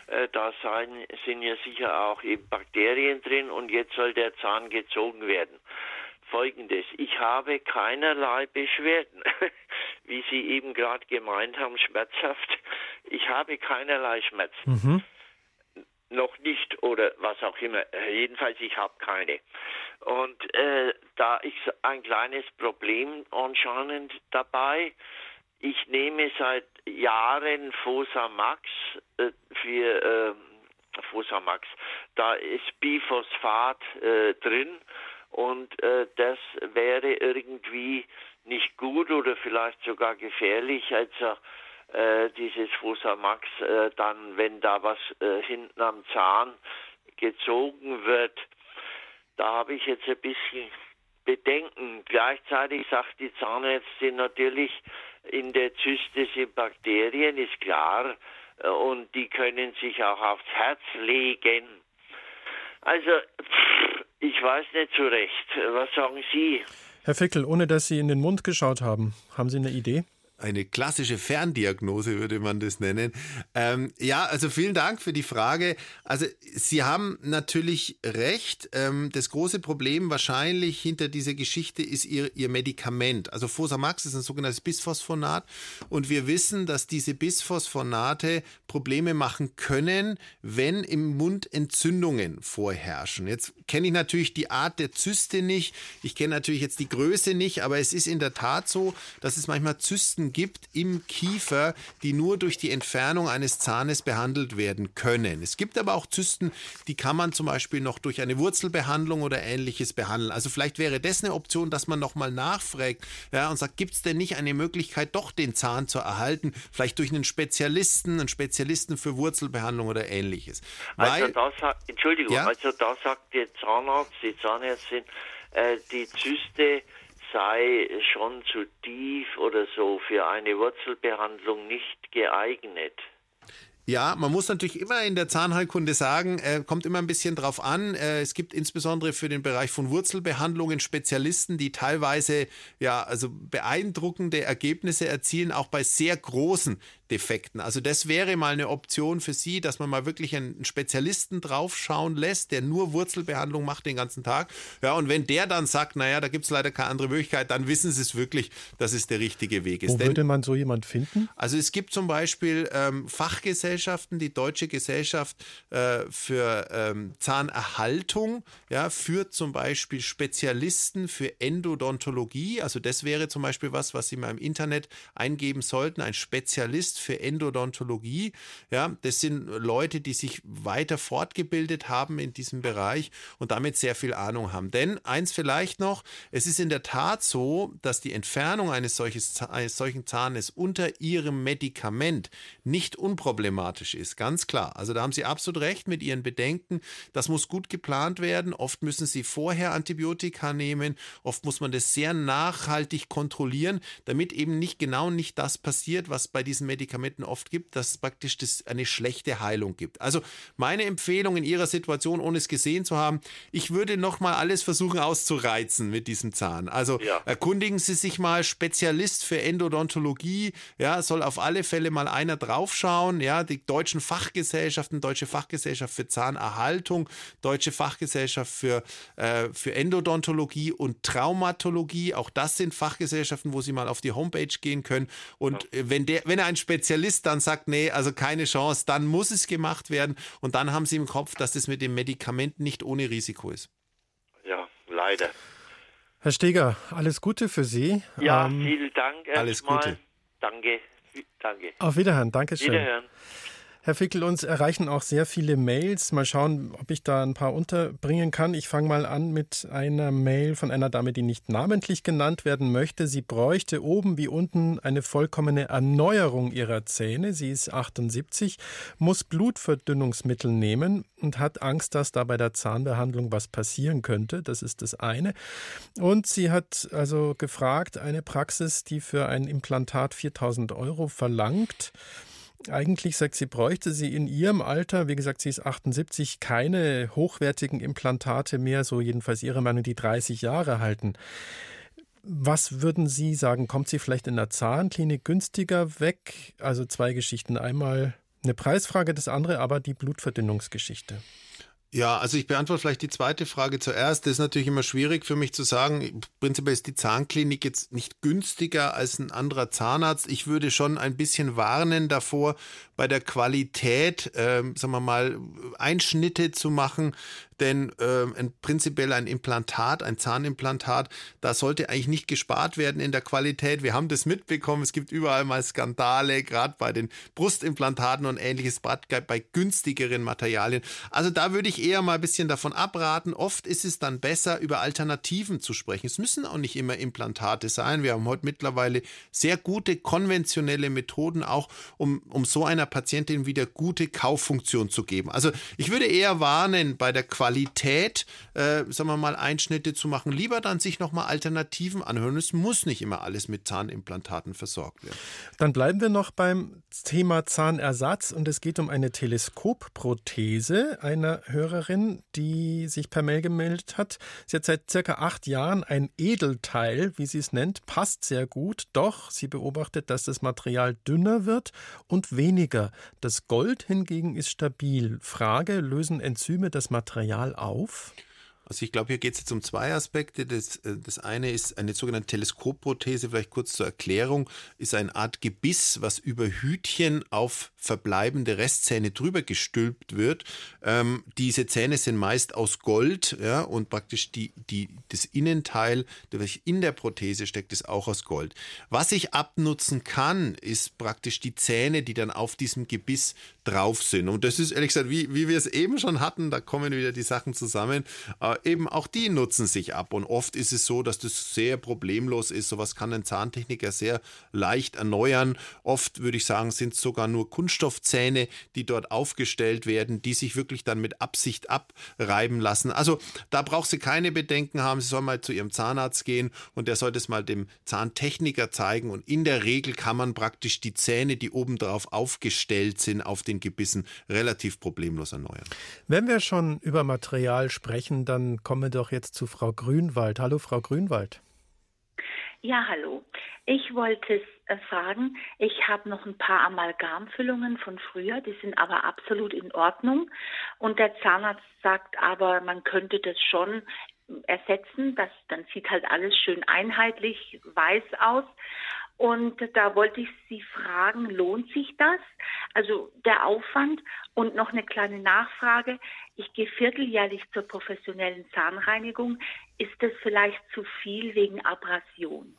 Äh, da sein, sind ja sicher auch eben Bakterien drin und jetzt soll der Zahn gezogen werden. Folgendes, ich habe keinerlei Beschwerden, (laughs) wie Sie eben gerade gemeint haben, schmerzhaft. Ich habe keinerlei Schmerzen. Mhm noch nicht oder was auch immer. Jedenfalls, ich habe keine. Und äh, da ist ein kleines Problem anscheinend dabei. Ich nehme seit Jahren Fosamax äh, für äh, Fosamax. Da ist Biphosphat äh, drin und äh, das wäre irgendwie nicht gut oder vielleicht sogar gefährlich. Also äh, dieses Fosamax äh, dann, wenn da was äh, hinten am Zahn gezogen wird, da habe ich jetzt ein bisschen Bedenken. Gleichzeitig sagt die Zahnärztin natürlich, in der Zyste sind Bakterien, ist klar, äh, und die können sich auch aufs Herz legen. Also, ich weiß nicht so recht. Was sagen Sie? Herr Fickel, ohne dass Sie in den Mund geschaut haben, haben Sie eine Idee? Eine klassische Ferndiagnose, würde man das nennen. Ähm, ja, also vielen Dank für die Frage. Also Sie haben natürlich recht. Ähm, das große Problem wahrscheinlich hinter dieser Geschichte ist Ihr, Ihr Medikament. Also Fosamax ist ein sogenanntes Bisphosphonat und wir wissen, dass diese Bisphosphonate Probleme machen können, wenn im Mund Entzündungen vorherrschen. Jetzt kenne ich natürlich die Art der Zyste nicht. Ich kenne natürlich jetzt die Größe nicht, aber es ist in der Tat so, dass es manchmal Zysten gibt im Kiefer, die nur durch die Entfernung eines Zahnes behandelt werden können. Es gibt aber auch Zysten, die kann man zum Beispiel noch durch eine Wurzelbehandlung oder ähnliches behandeln. Also vielleicht wäre das eine Option, dass man nochmal nachfragt ja, und sagt, gibt es denn nicht eine Möglichkeit, doch den Zahn zu erhalten? Vielleicht durch einen Spezialisten, einen Spezialisten für Wurzelbehandlung oder ähnliches. Also Weil, da sagt, Entschuldigung, ja? also da sagt der Zahnarzt, die Zahnärztin, äh, die Zyste sei schon zu tief oder so für eine Wurzelbehandlung nicht geeignet. Ja, man muss natürlich immer in der Zahnheilkunde sagen, äh, kommt immer ein bisschen drauf an. Äh, es gibt insbesondere für den Bereich von Wurzelbehandlungen Spezialisten, die teilweise ja also beeindruckende Ergebnisse erzielen, auch bei sehr großen Defekten. Also das wäre mal eine Option für Sie, dass man mal wirklich einen Spezialisten draufschauen lässt, der nur Wurzelbehandlung macht den ganzen Tag. Ja, und wenn der dann sagt, naja, da gibt es leider keine andere Möglichkeit, dann wissen Sie es wirklich, dass es der richtige Weg ist. Wo Denn, würde man so jemand finden? Also es gibt zum Beispiel ähm, Fachgesellschaften, die Deutsche Gesellschaft äh, für ähm, Zahnerhaltung, ja, führt zum Beispiel Spezialisten für Endodontologie. Also das wäre zum Beispiel was, was Sie mal im Internet eingeben sollten, ein Spezialist für Endodontologie. Ja, das sind Leute, die sich weiter fortgebildet haben in diesem Bereich und damit sehr viel Ahnung haben. Denn eins vielleicht noch, es ist in der Tat so, dass die Entfernung eines, solches, eines solchen Zahnes unter ihrem Medikament nicht unproblematisch ist, ganz klar. Also da haben Sie absolut recht mit Ihren Bedenken. Das muss gut geplant werden. Oft müssen Sie vorher Antibiotika nehmen. Oft muss man das sehr nachhaltig kontrollieren, damit eben nicht genau nicht das passiert, was bei diesen Medikamenten Medikamenten oft gibt, dass es praktisch das eine schlechte Heilung gibt. Also meine Empfehlung in Ihrer Situation, ohne es gesehen zu haben, ich würde nochmal alles versuchen auszureizen mit diesem Zahn. Also ja. erkundigen Sie sich mal, Spezialist für Endodontologie, ja, soll auf alle Fälle mal einer draufschauen, ja, die deutschen Fachgesellschaften, Deutsche Fachgesellschaft für Zahnerhaltung, Deutsche Fachgesellschaft für, äh, für Endodontologie und Traumatologie, auch das sind Fachgesellschaften, wo Sie mal auf die Homepage gehen können und ja. wenn der, wenn er ein Spezialist dann sagt, nee, also keine Chance, dann muss es gemacht werden und dann haben sie im Kopf, dass das mit dem Medikament nicht ohne Risiko ist. Ja, leider. Herr Steger, alles Gute für Sie. Ja, ähm, vielen Dank. Alles Gute. Danke. Danke. Auf Wiederhören. Dankeschön. Wiederhören. Herr Fickel, uns erreichen auch sehr viele Mails. Mal schauen, ob ich da ein paar unterbringen kann. Ich fange mal an mit einer Mail von einer Dame, die nicht namentlich genannt werden möchte. Sie bräuchte oben wie unten eine vollkommene Erneuerung ihrer Zähne. Sie ist 78, muss Blutverdünnungsmittel nehmen und hat Angst, dass da bei der Zahnbehandlung was passieren könnte. Das ist das eine. Und sie hat also gefragt, eine Praxis, die für ein Implantat 4000 Euro verlangt. Eigentlich sagt sie, bräuchte sie in ihrem Alter, wie gesagt, sie ist 78, keine hochwertigen Implantate mehr, so jedenfalls ihre Meinung, die 30 Jahre halten. Was würden Sie sagen? Kommt sie vielleicht in der Zahnklinik günstiger weg? Also zwei Geschichten. Einmal eine Preisfrage, das andere aber die Blutverdünnungsgeschichte. Ja, also ich beantworte vielleicht die zweite Frage zuerst. Das ist natürlich immer schwierig für mich zu sagen. Prinzipiell ist die Zahnklinik jetzt nicht günstiger als ein anderer Zahnarzt. Ich würde schon ein bisschen warnen davor, bei der Qualität, äh, sagen wir mal, Einschnitte zu machen, denn äh, ein, prinzipiell ein Implantat, ein Zahnimplantat, da sollte eigentlich nicht gespart werden in der Qualität. Wir haben das mitbekommen, es gibt überall mal Skandale, gerade bei den Brustimplantaten und ähnliches, bei günstigeren Materialien. Also da würde ich eher mal ein bisschen davon abraten. Oft ist es dann besser, über Alternativen zu sprechen. Es müssen auch nicht immer Implantate sein. Wir haben heute mittlerweile sehr gute konventionelle Methoden auch, um, um so einer Patientin wieder gute Kauffunktion zu geben. Also ich würde eher warnen bei der Qualität, Qualität, äh, sagen wir mal, Einschnitte zu machen, lieber dann sich nochmal Alternativen anhören. Es muss nicht immer alles mit Zahnimplantaten versorgt werden. Dann bleiben wir noch beim Thema Zahnersatz und es geht um eine Teleskopprothese einer Hörerin, die sich per Mail gemeldet hat. Sie hat seit circa acht Jahren ein Edelteil, wie sie es nennt, passt sehr gut, doch sie beobachtet, dass das Material dünner wird und weniger. Das Gold hingegen ist stabil. Frage, lösen Enzyme das Material auf? Also ich glaube, hier geht es jetzt um zwei Aspekte. Das, äh, das eine ist eine sogenannte Teleskopprothese, vielleicht kurz zur Erklärung, ist eine Art Gebiss, was über Hütchen auf verbleibende Restzähne drüber gestülpt wird. Ähm, diese Zähne sind meist aus Gold ja, und praktisch die, die, das Innenteil, das in der Prothese steckt, ist auch aus Gold. Was ich abnutzen kann, ist praktisch die Zähne, die dann auf diesem Gebiss drauf sind. Und das ist ehrlich gesagt, wie, wie wir es eben schon hatten, da kommen wieder die Sachen zusammen. Äh, eben auch die nutzen sich ab. Und oft ist es so, dass das sehr problemlos ist. Sowas kann ein Zahntechniker sehr leicht erneuern. Oft würde ich sagen, sind es sogar nur Kunststoffzähne, die dort aufgestellt werden, die sich wirklich dann mit Absicht abreiben lassen. Also da braucht sie keine Bedenken haben. Sie soll mal zu ihrem Zahnarzt gehen und der soll das mal dem Zahntechniker zeigen. Und in der Regel kann man praktisch die Zähne, die obendrauf aufgestellt sind, auf den Gebissen relativ problemlos erneuern. Wenn wir schon über Material sprechen, dann kommen wir doch jetzt zu Frau Grünwald. Hallo, Frau Grünwald. Ja, hallo. Ich wollte äh, fragen, ich habe noch ein paar Amalgamfüllungen von früher, die sind aber absolut in Ordnung. Und der Zahnarzt sagt aber, man könnte das schon ersetzen. Das, dann sieht halt alles schön einheitlich weiß aus. Und da wollte ich Sie fragen, lohnt sich das? Also der Aufwand und noch eine kleine Nachfrage. Ich gehe vierteljährlich zur professionellen Zahnreinigung. Ist das vielleicht zu viel wegen Abrasion?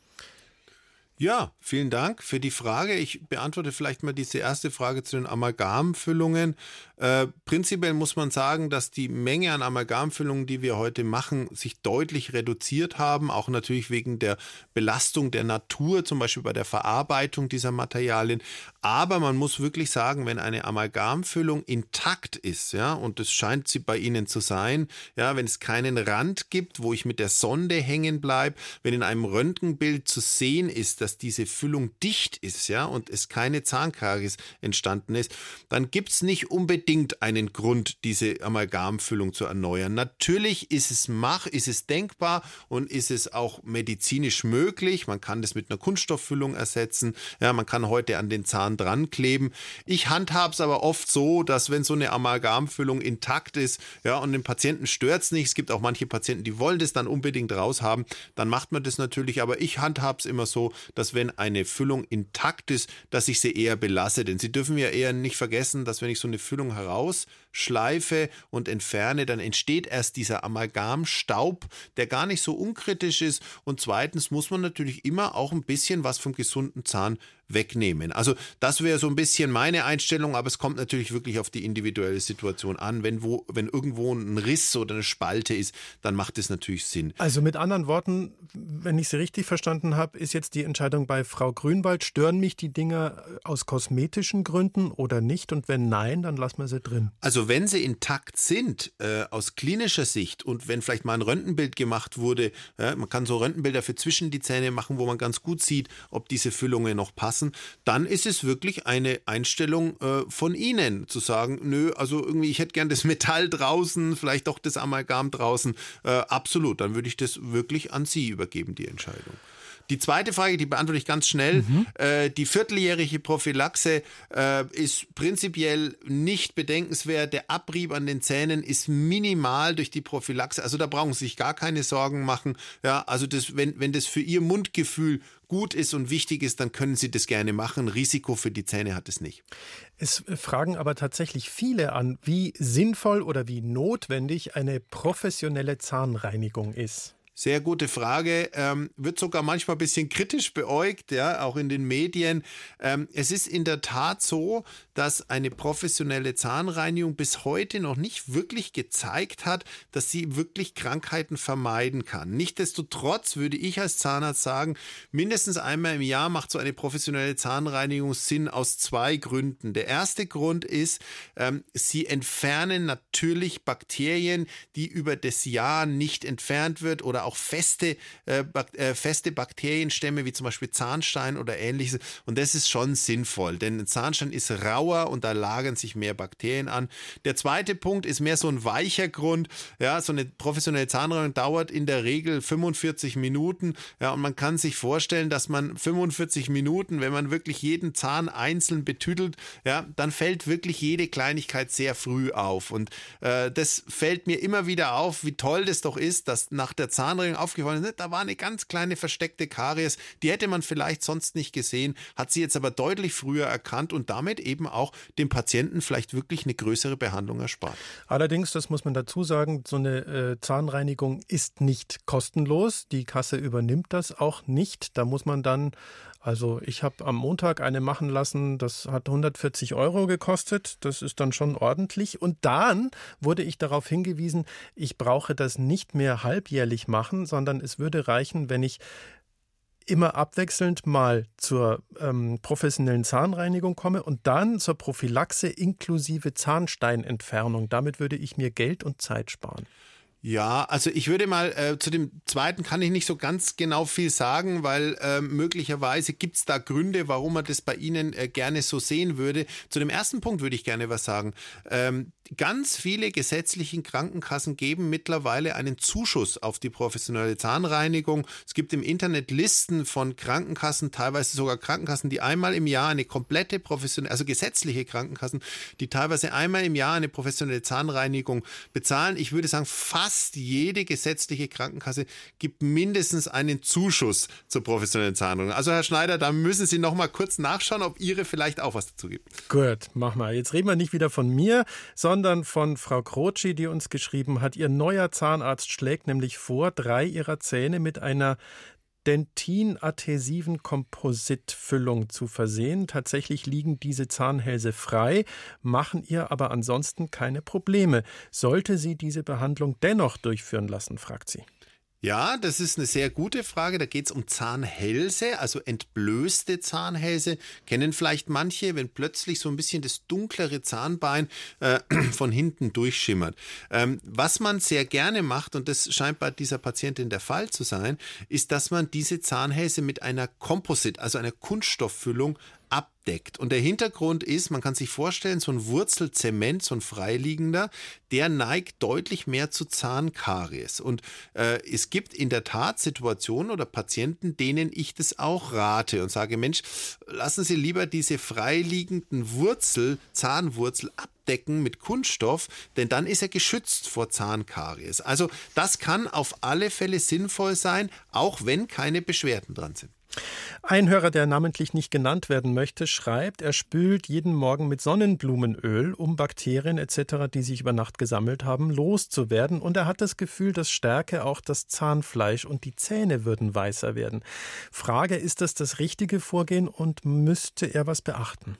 Ja, vielen Dank für die Frage. Ich beantworte vielleicht mal diese erste Frage zu den Amalgamfüllungen. Äh, prinzipiell muss man sagen, dass die Menge an Amalgamfüllungen, die wir heute machen, sich deutlich reduziert haben, auch natürlich wegen der Belastung der Natur, zum Beispiel bei der Verarbeitung dieser Materialien. Aber man muss wirklich sagen, wenn eine Amalgamfüllung intakt ist, ja, und das scheint sie bei Ihnen zu sein, ja, wenn es keinen Rand gibt, wo ich mit der Sonde hängen bleibe, wenn in einem Röntgenbild zu sehen ist, dass diese Füllung dicht ist, ja, und es keine Zahnkaries entstanden ist, dann gibt es nicht unbedingt einen Grund, diese Amalgamfüllung zu erneuern. Natürlich ist es mach, ist es denkbar und ist es auch medizinisch möglich. Man kann das mit einer Kunststofffüllung ersetzen. Ja, man kann heute an den Zahn dran kleben. Ich handhabe es aber oft so, dass wenn so eine Amalgamfüllung intakt ist, ja, und den Patienten stört es nicht, es gibt auch manche Patienten, die wollen das dann unbedingt raushaben, dann macht man das natürlich, aber ich handhabe es immer so, dass wenn eine Füllung intakt ist, dass ich sie eher belasse. Denn Sie dürfen ja eher nicht vergessen, dass wenn ich so eine Füllung herausschleife und entferne, dann entsteht erst dieser Amalgamstaub, der gar nicht so unkritisch ist. Und zweitens muss man natürlich immer auch ein bisschen was vom gesunden Zahn wegnehmen. Also das wäre so ein bisschen meine Einstellung, aber es kommt natürlich wirklich auf die individuelle Situation an. Wenn, wo, wenn irgendwo ein Riss oder eine Spalte ist, dann macht es natürlich Sinn. Also mit anderen Worten, wenn ich Sie richtig verstanden habe, ist jetzt die Entscheidung bei Frau Grünwald, stören mich die Dinge aus kosmetischen Gründen oder nicht? Und wenn nein, dann lassen wir sie drin. Also wenn sie intakt sind, äh, aus klinischer Sicht und wenn vielleicht mal ein Röntgenbild gemacht wurde, ja, man kann so Röntgenbilder für zwischen die Zähne machen, wo man ganz gut sieht, ob diese Füllungen noch passen lassen, dann ist es wirklich eine Einstellung äh, von Ihnen zu sagen, nö, also irgendwie, ich hätte gern das (laughs) Metall draußen, vielleicht doch das Amalgam draußen. Äh, absolut, dann würde ich das wirklich an Sie übergeben, die Entscheidung. Die zweite Frage, die beantworte ich ganz schnell. Mhm. Äh, die vierteljährige Prophylaxe äh, ist prinzipiell nicht bedenkenswert. Der Abrieb an den Zähnen ist minimal durch die Prophylaxe. Also da brauchen Sie sich gar keine Sorgen machen. Ja, also das, wenn, wenn das für Ihr Mundgefühl gut ist und wichtig ist, dann können Sie das gerne machen. Risiko für die Zähne hat es nicht. Es fragen aber tatsächlich viele an, wie sinnvoll oder wie notwendig eine professionelle Zahnreinigung ist. Sehr gute Frage. Ähm, wird sogar manchmal ein bisschen kritisch beäugt, ja, auch in den Medien. Ähm, es ist in der Tat so, dass eine professionelle Zahnreinigung bis heute noch nicht wirklich gezeigt hat, dass sie wirklich Krankheiten vermeiden kann. Nichtsdestotrotz würde ich als Zahnarzt sagen, mindestens einmal im Jahr macht so eine professionelle Zahnreinigung Sinn aus zwei Gründen. Der erste Grund ist, ähm, sie entfernen natürlich Bakterien, die über das Jahr nicht entfernt wird oder auch feste, äh, äh, feste Bakterienstämme wie zum Beispiel Zahnstein oder ähnliches. Und das ist schon sinnvoll, denn ein Zahnstein ist rauer und da lagern sich mehr Bakterien an. Der zweite Punkt ist mehr so ein weicher Grund. Ja, so eine professionelle Zahnreinigung dauert in der Regel 45 Minuten. Ja, und man kann sich vorstellen, dass man 45 Minuten, wenn man wirklich jeden Zahn einzeln betüdelt, ja, dann fällt wirklich jede Kleinigkeit sehr früh auf. Und äh, das fällt mir immer wieder auf, wie toll das doch ist, dass nach der Zahn Zahnreinigung aufgefallen ist, da war eine ganz kleine versteckte Karies, die hätte man vielleicht sonst nicht gesehen, hat sie jetzt aber deutlich früher erkannt und damit eben auch dem Patienten vielleicht wirklich eine größere Behandlung erspart. Allerdings, das muss man dazu sagen, so eine äh, Zahnreinigung ist nicht kostenlos. Die Kasse übernimmt das auch nicht. Da muss man dann also ich habe am Montag eine machen lassen, das hat 140 Euro gekostet, das ist dann schon ordentlich. Und dann wurde ich darauf hingewiesen, ich brauche das nicht mehr halbjährlich machen, sondern es würde reichen, wenn ich immer abwechselnd mal zur ähm, professionellen Zahnreinigung komme und dann zur Prophylaxe inklusive Zahnsteinentfernung. Damit würde ich mir Geld und Zeit sparen. Ja, also ich würde mal äh, zu dem zweiten kann ich nicht so ganz genau viel sagen, weil äh, möglicherweise gibt es da Gründe, warum man das bei Ihnen äh, gerne so sehen würde. Zu dem ersten Punkt würde ich gerne was sagen. Ähm, ganz viele gesetzliche Krankenkassen geben mittlerweile einen Zuschuss auf die professionelle Zahnreinigung. Es gibt im Internet Listen von Krankenkassen, teilweise sogar Krankenkassen, die einmal im Jahr eine komplette professionelle, also gesetzliche Krankenkassen, die teilweise einmal im Jahr eine professionelle Zahnreinigung bezahlen. Ich würde sagen, fast fast jede gesetzliche Krankenkasse gibt mindestens einen Zuschuss zur professionellen Zahnreinigung. Also Herr Schneider, da müssen Sie noch mal kurz nachschauen, ob Ihre vielleicht auch was dazu gibt. Gut, mach mal. Jetzt reden wir nicht wieder von mir, sondern von Frau Croci, die uns geschrieben hat, ihr neuer Zahnarzt schlägt nämlich vor, drei ihrer Zähne mit einer dentin-adhesiven Kompositfüllung zu versehen. Tatsächlich liegen diese Zahnhälse frei, machen ihr aber ansonsten keine Probleme. Sollte sie diese Behandlung dennoch durchführen lassen, fragt sie. Ja, das ist eine sehr gute Frage. Da geht es um Zahnhälse, also entblößte Zahnhälse. Kennen vielleicht manche, wenn plötzlich so ein bisschen das dunklere Zahnbein äh, (clears throat) von hinten durchschimmert. Ähm, was man sehr gerne macht, und das scheint bei dieser Patientin der Fall zu sein, ist, dass man diese Zahnhälse mit einer Composite, also einer Kunststofffüllung, abdeckt. Und der Hintergrund ist, man kann sich vorstellen, so ein Wurzelzement, so ein freiliegender, der neigt deutlich mehr zu Zahnkaries. Und äh, es gibt in der Tat Situationen oder Patienten, denen ich das auch rate und sage, Mensch, lassen Sie lieber diese freiliegenden Wurzel, Zahnwurzel abdecken mit Kunststoff, denn dann ist er geschützt vor Zahnkaries. Also das kann auf alle Fälle sinnvoll sein, auch wenn keine Beschwerden dran sind. Ein Hörer, der namentlich nicht genannt werden möchte, schreibt, er spült jeden Morgen mit Sonnenblumenöl, um Bakterien etc., die sich über Nacht gesammelt haben, loszuwerden. Und er hat das Gefühl, das stärke auch das Zahnfleisch und die Zähne würden weißer werden. Frage, ist das das richtige Vorgehen und müsste er was beachten?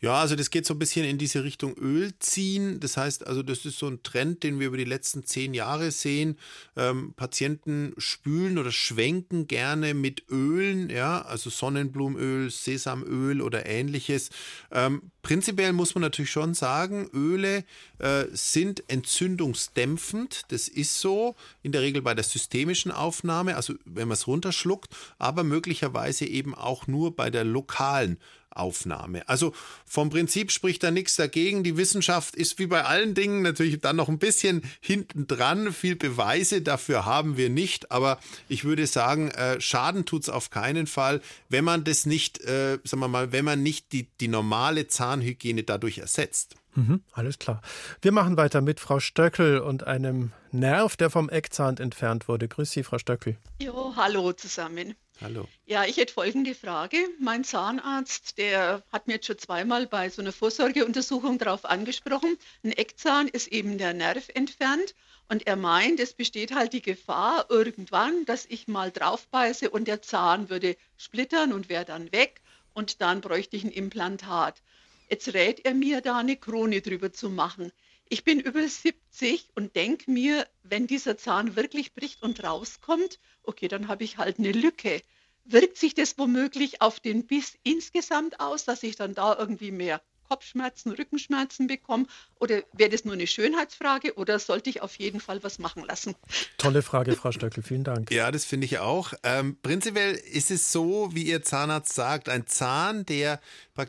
Ja, also das geht so ein bisschen in diese Richtung Öl ziehen. Das heißt, also das ist so ein Trend, den wir über die letzten zehn Jahre sehen. Ähm, Patienten spülen oder schwenken gerne mit Ölen, ja, also Sonnenblumenöl, Sesamöl oder ähnliches. Ähm, prinzipiell muss man natürlich schon sagen, Öle äh, sind entzündungsdämpfend. Das ist so in der Regel bei der systemischen Aufnahme, also wenn man es runterschluckt, aber möglicherweise eben auch nur bei der lokalen Aufnahme. Also vom Prinzip spricht da nichts dagegen. Die Wissenschaft ist wie bei allen Dingen natürlich dann noch ein bisschen hinten dran. Viel Beweise dafür haben wir nicht, aber ich würde sagen, äh, Schaden tut es auf keinen Fall, wenn man das nicht, äh, sagen wir mal, wenn man nicht die, die normale Zahnhygiene dadurch ersetzt. Mhm, alles klar. Wir machen weiter mit Frau Stöckel und einem Nerv, der vom Eckzahn entfernt wurde. Grüß Sie, Frau Stöckel. Jo, hallo zusammen. Hallo. Ja, ich hätte folgende Frage. Mein Zahnarzt, der hat mir jetzt schon zweimal bei so einer Vorsorgeuntersuchung darauf angesprochen. Ein Eckzahn ist eben der Nerv entfernt und er meint, es besteht halt die Gefahr irgendwann, dass ich mal draufbeiße und der Zahn würde splittern und wäre dann weg und dann bräuchte ich ein Implantat. Jetzt rät er mir, da eine Krone drüber zu machen. Ich bin über 70 und denke mir, wenn dieser Zahn wirklich bricht und rauskommt, okay, dann habe ich halt eine Lücke. Wirkt sich das womöglich auf den Biss insgesamt aus, dass ich dann da irgendwie mehr Kopfschmerzen, Rückenschmerzen bekomme? Oder wäre das nur eine Schönheitsfrage oder sollte ich auf jeden Fall was machen lassen? Tolle (laughs) Frage, Frau Stöckel, vielen Dank. Ja, das finde ich auch. Ähm, prinzipiell ist es so, wie Ihr Zahnarzt sagt, ein Zahn, der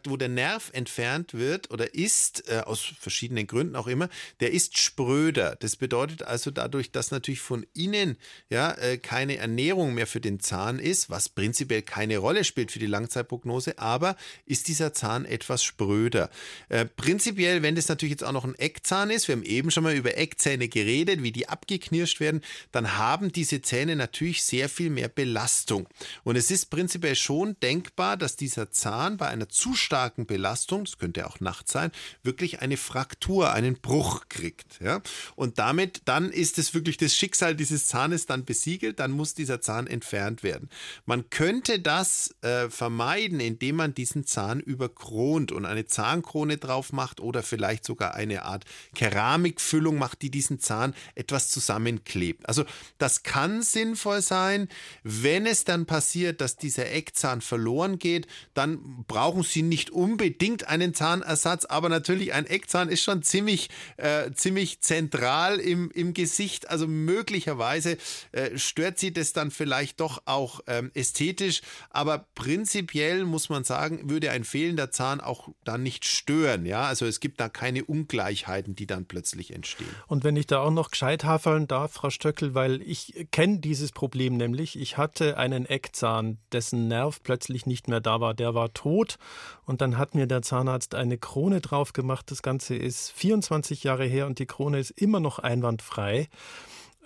wo der Nerv entfernt wird oder ist, äh, aus verschiedenen Gründen auch immer, der ist spröder. Das bedeutet also dadurch, dass natürlich von innen ja äh, keine Ernährung mehr für den Zahn ist, was prinzipiell keine Rolle spielt für die Langzeitprognose, aber ist dieser Zahn etwas spröder. Äh, prinzipiell, wenn das natürlich jetzt auch noch ein Eckzahn ist, wir haben eben schon mal über Eckzähne geredet, wie die abgeknirscht werden, dann haben diese Zähne natürlich sehr viel mehr Belastung. Und es ist prinzipiell schon denkbar, dass dieser Zahn bei einer zu starken Belastung, das könnte auch nachts sein, wirklich eine Fraktur, einen Bruch kriegt. Ja? Und damit, dann ist es wirklich das Schicksal dieses Zahnes dann besiegelt, dann muss dieser Zahn entfernt werden. Man könnte das äh, vermeiden, indem man diesen Zahn überkront und eine Zahnkrone drauf macht oder vielleicht sogar eine Art Keramikfüllung macht, die diesen Zahn etwas zusammenklebt. Also das kann sinnvoll sein. Wenn es dann passiert, dass dieser Eckzahn verloren geht, dann brauchen Sie nicht unbedingt einen Zahnersatz, aber natürlich ein Eckzahn ist schon ziemlich, äh, ziemlich zentral im, im Gesicht. Also möglicherweise äh, stört Sie das dann vielleicht doch auch ähm, ästhetisch, aber prinzipiell muss man sagen, würde ein fehlender Zahn auch dann nicht stören. Ja, also es gibt da keine Ungleichheiten, die dann plötzlich entstehen. Und wenn ich da auch noch gescheit hafeln darf, Frau Stöckel, weil ich kenne dieses Problem nämlich. Ich hatte einen Eckzahn, dessen Nerv plötzlich nicht mehr da war. Der war tot und dann hat mir der Zahnarzt eine Krone drauf gemacht. Das Ganze ist 24 Jahre her und die Krone ist immer noch einwandfrei.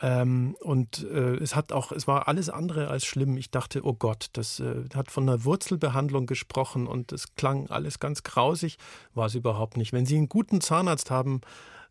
Ähm, und äh, es hat auch, es war alles andere als schlimm. Ich dachte, oh Gott, das äh, hat von einer Wurzelbehandlung gesprochen und es klang alles ganz grausig. War es überhaupt nicht. Wenn Sie einen guten Zahnarzt haben,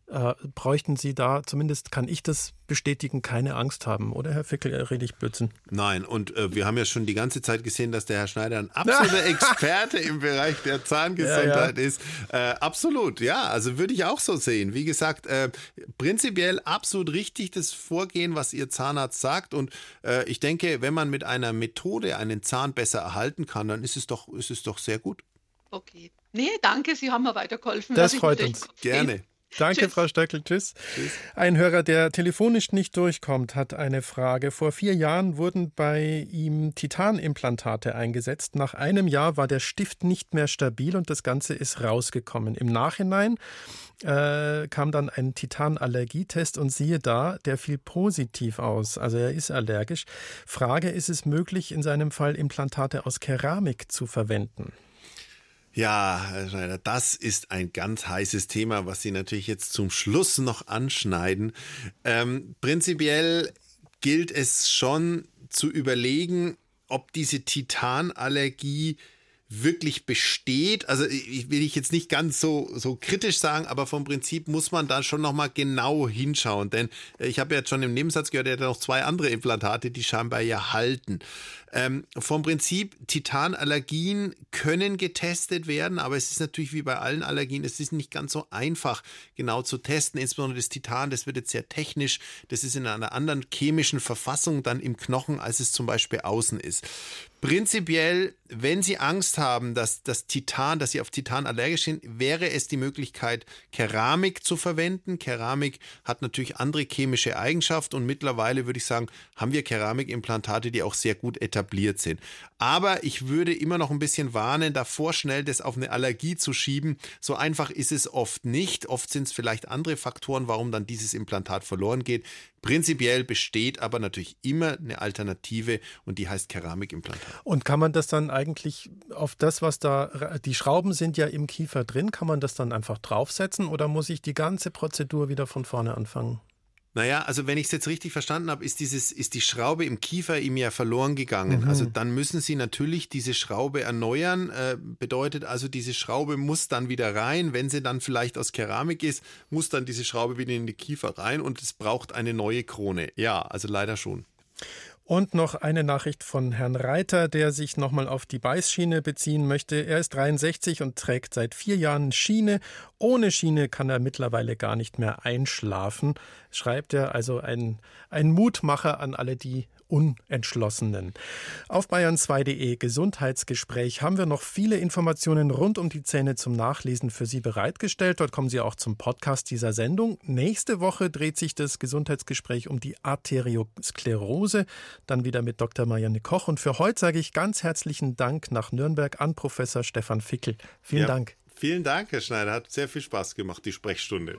äh, bräuchten Sie da, zumindest kann ich das bestätigen, keine Angst haben, oder Herr Fickel, rede ich Blödsinn? Nein, und äh, wir haben ja schon die ganze Zeit gesehen, dass der Herr Schneider ein absoluter (laughs) Experte im Bereich der Zahngesundheit ja, ja. ist. Äh, absolut, ja, also würde ich auch so sehen. Wie gesagt, äh, prinzipiell absolut richtig das Vorgehen, was Ihr Zahnarzt sagt. Und äh, ich denke, wenn man mit einer Methode einen Zahn besser erhalten kann, dann ist es doch, ist es doch sehr gut. Okay. Nee, danke, Sie haben mir weitergeholfen. Das freut uns. Gerne. Danke, Tschüss. Frau Stöckel. Tschüss. Tschüss. Ein Hörer, der telefonisch nicht durchkommt, hat eine Frage. Vor vier Jahren wurden bei ihm Titanimplantate eingesetzt. Nach einem Jahr war der Stift nicht mehr stabil und das Ganze ist rausgekommen. Im Nachhinein äh, kam dann ein Titanallergietest und siehe da, der fiel positiv aus. Also er ist allergisch. Frage, ist es möglich, in seinem Fall Implantate aus Keramik zu verwenden? Ja, Herr Schneider, das ist ein ganz heißes Thema, was Sie natürlich jetzt zum Schluss noch anschneiden. Ähm, prinzipiell gilt es schon zu überlegen, ob diese Titanallergie wirklich besteht. Also ich will ich jetzt nicht ganz so, so kritisch sagen, aber vom Prinzip muss man da schon nochmal genau hinschauen. Denn äh, ich habe jetzt schon im Nebensatz gehört, er hat ja noch zwei andere Implantate, die scheinbar ja halten. Ähm, vom Prinzip, Titanallergien können getestet werden, aber es ist natürlich wie bei allen Allergien, es ist nicht ganz so einfach genau zu testen. Insbesondere das Titan, das wird jetzt sehr technisch, das ist in einer anderen chemischen Verfassung dann im Knochen, als es zum Beispiel außen ist. Prinzipiell, wenn Sie Angst haben, dass das Titan, dass Sie auf Titan allergisch sind, wäre es die Möglichkeit, Keramik zu verwenden. Keramik hat natürlich andere chemische Eigenschaften und mittlerweile würde ich sagen, haben wir Keramikimplantate, die auch sehr gut etabliert etabliert sind. Aber ich würde immer noch ein bisschen warnen, davor schnell das auf eine Allergie zu schieben. So einfach ist es oft nicht. Oft sind es vielleicht andere Faktoren, warum dann dieses Implantat verloren geht. Prinzipiell besteht aber natürlich immer eine Alternative und die heißt Keramikimplantat. Und kann man das dann eigentlich auf das, was da, die Schrauben sind ja im Kiefer drin, kann man das dann einfach draufsetzen oder muss ich die ganze Prozedur wieder von vorne anfangen? Naja, also wenn ich es jetzt richtig verstanden habe, ist, dieses, ist die Schraube im Kiefer ihm ja verloren gegangen. Mhm. Also dann müssen Sie natürlich diese Schraube erneuern. Äh, bedeutet also, diese Schraube muss dann wieder rein. Wenn sie dann vielleicht aus Keramik ist, muss dann diese Schraube wieder in den Kiefer rein und es braucht eine neue Krone. Ja, also leider schon. Und noch eine Nachricht von Herrn Reiter, der sich nochmal auf die Beißschiene beziehen möchte. Er ist 63 und trägt seit vier Jahren Schiene. Ohne Schiene kann er mittlerweile gar nicht mehr einschlafen, schreibt er. Also ein, ein Mutmacher an alle, die Unentschlossenen. Auf bayern2.de Gesundheitsgespräch haben wir noch viele Informationen rund um die Zähne zum Nachlesen für Sie bereitgestellt. Dort kommen Sie auch zum Podcast dieser Sendung. Nächste Woche dreht sich das Gesundheitsgespräch um die Arteriosklerose. Dann wieder mit Dr. Marianne Koch. Und für heute sage ich ganz herzlichen Dank nach Nürnberg an Professor Stefan Fickel. Vielen ja, Dank. Vielen Dank, Herr Schneider. Hat sehr viel Spaß gemacht, die Sprechstunde.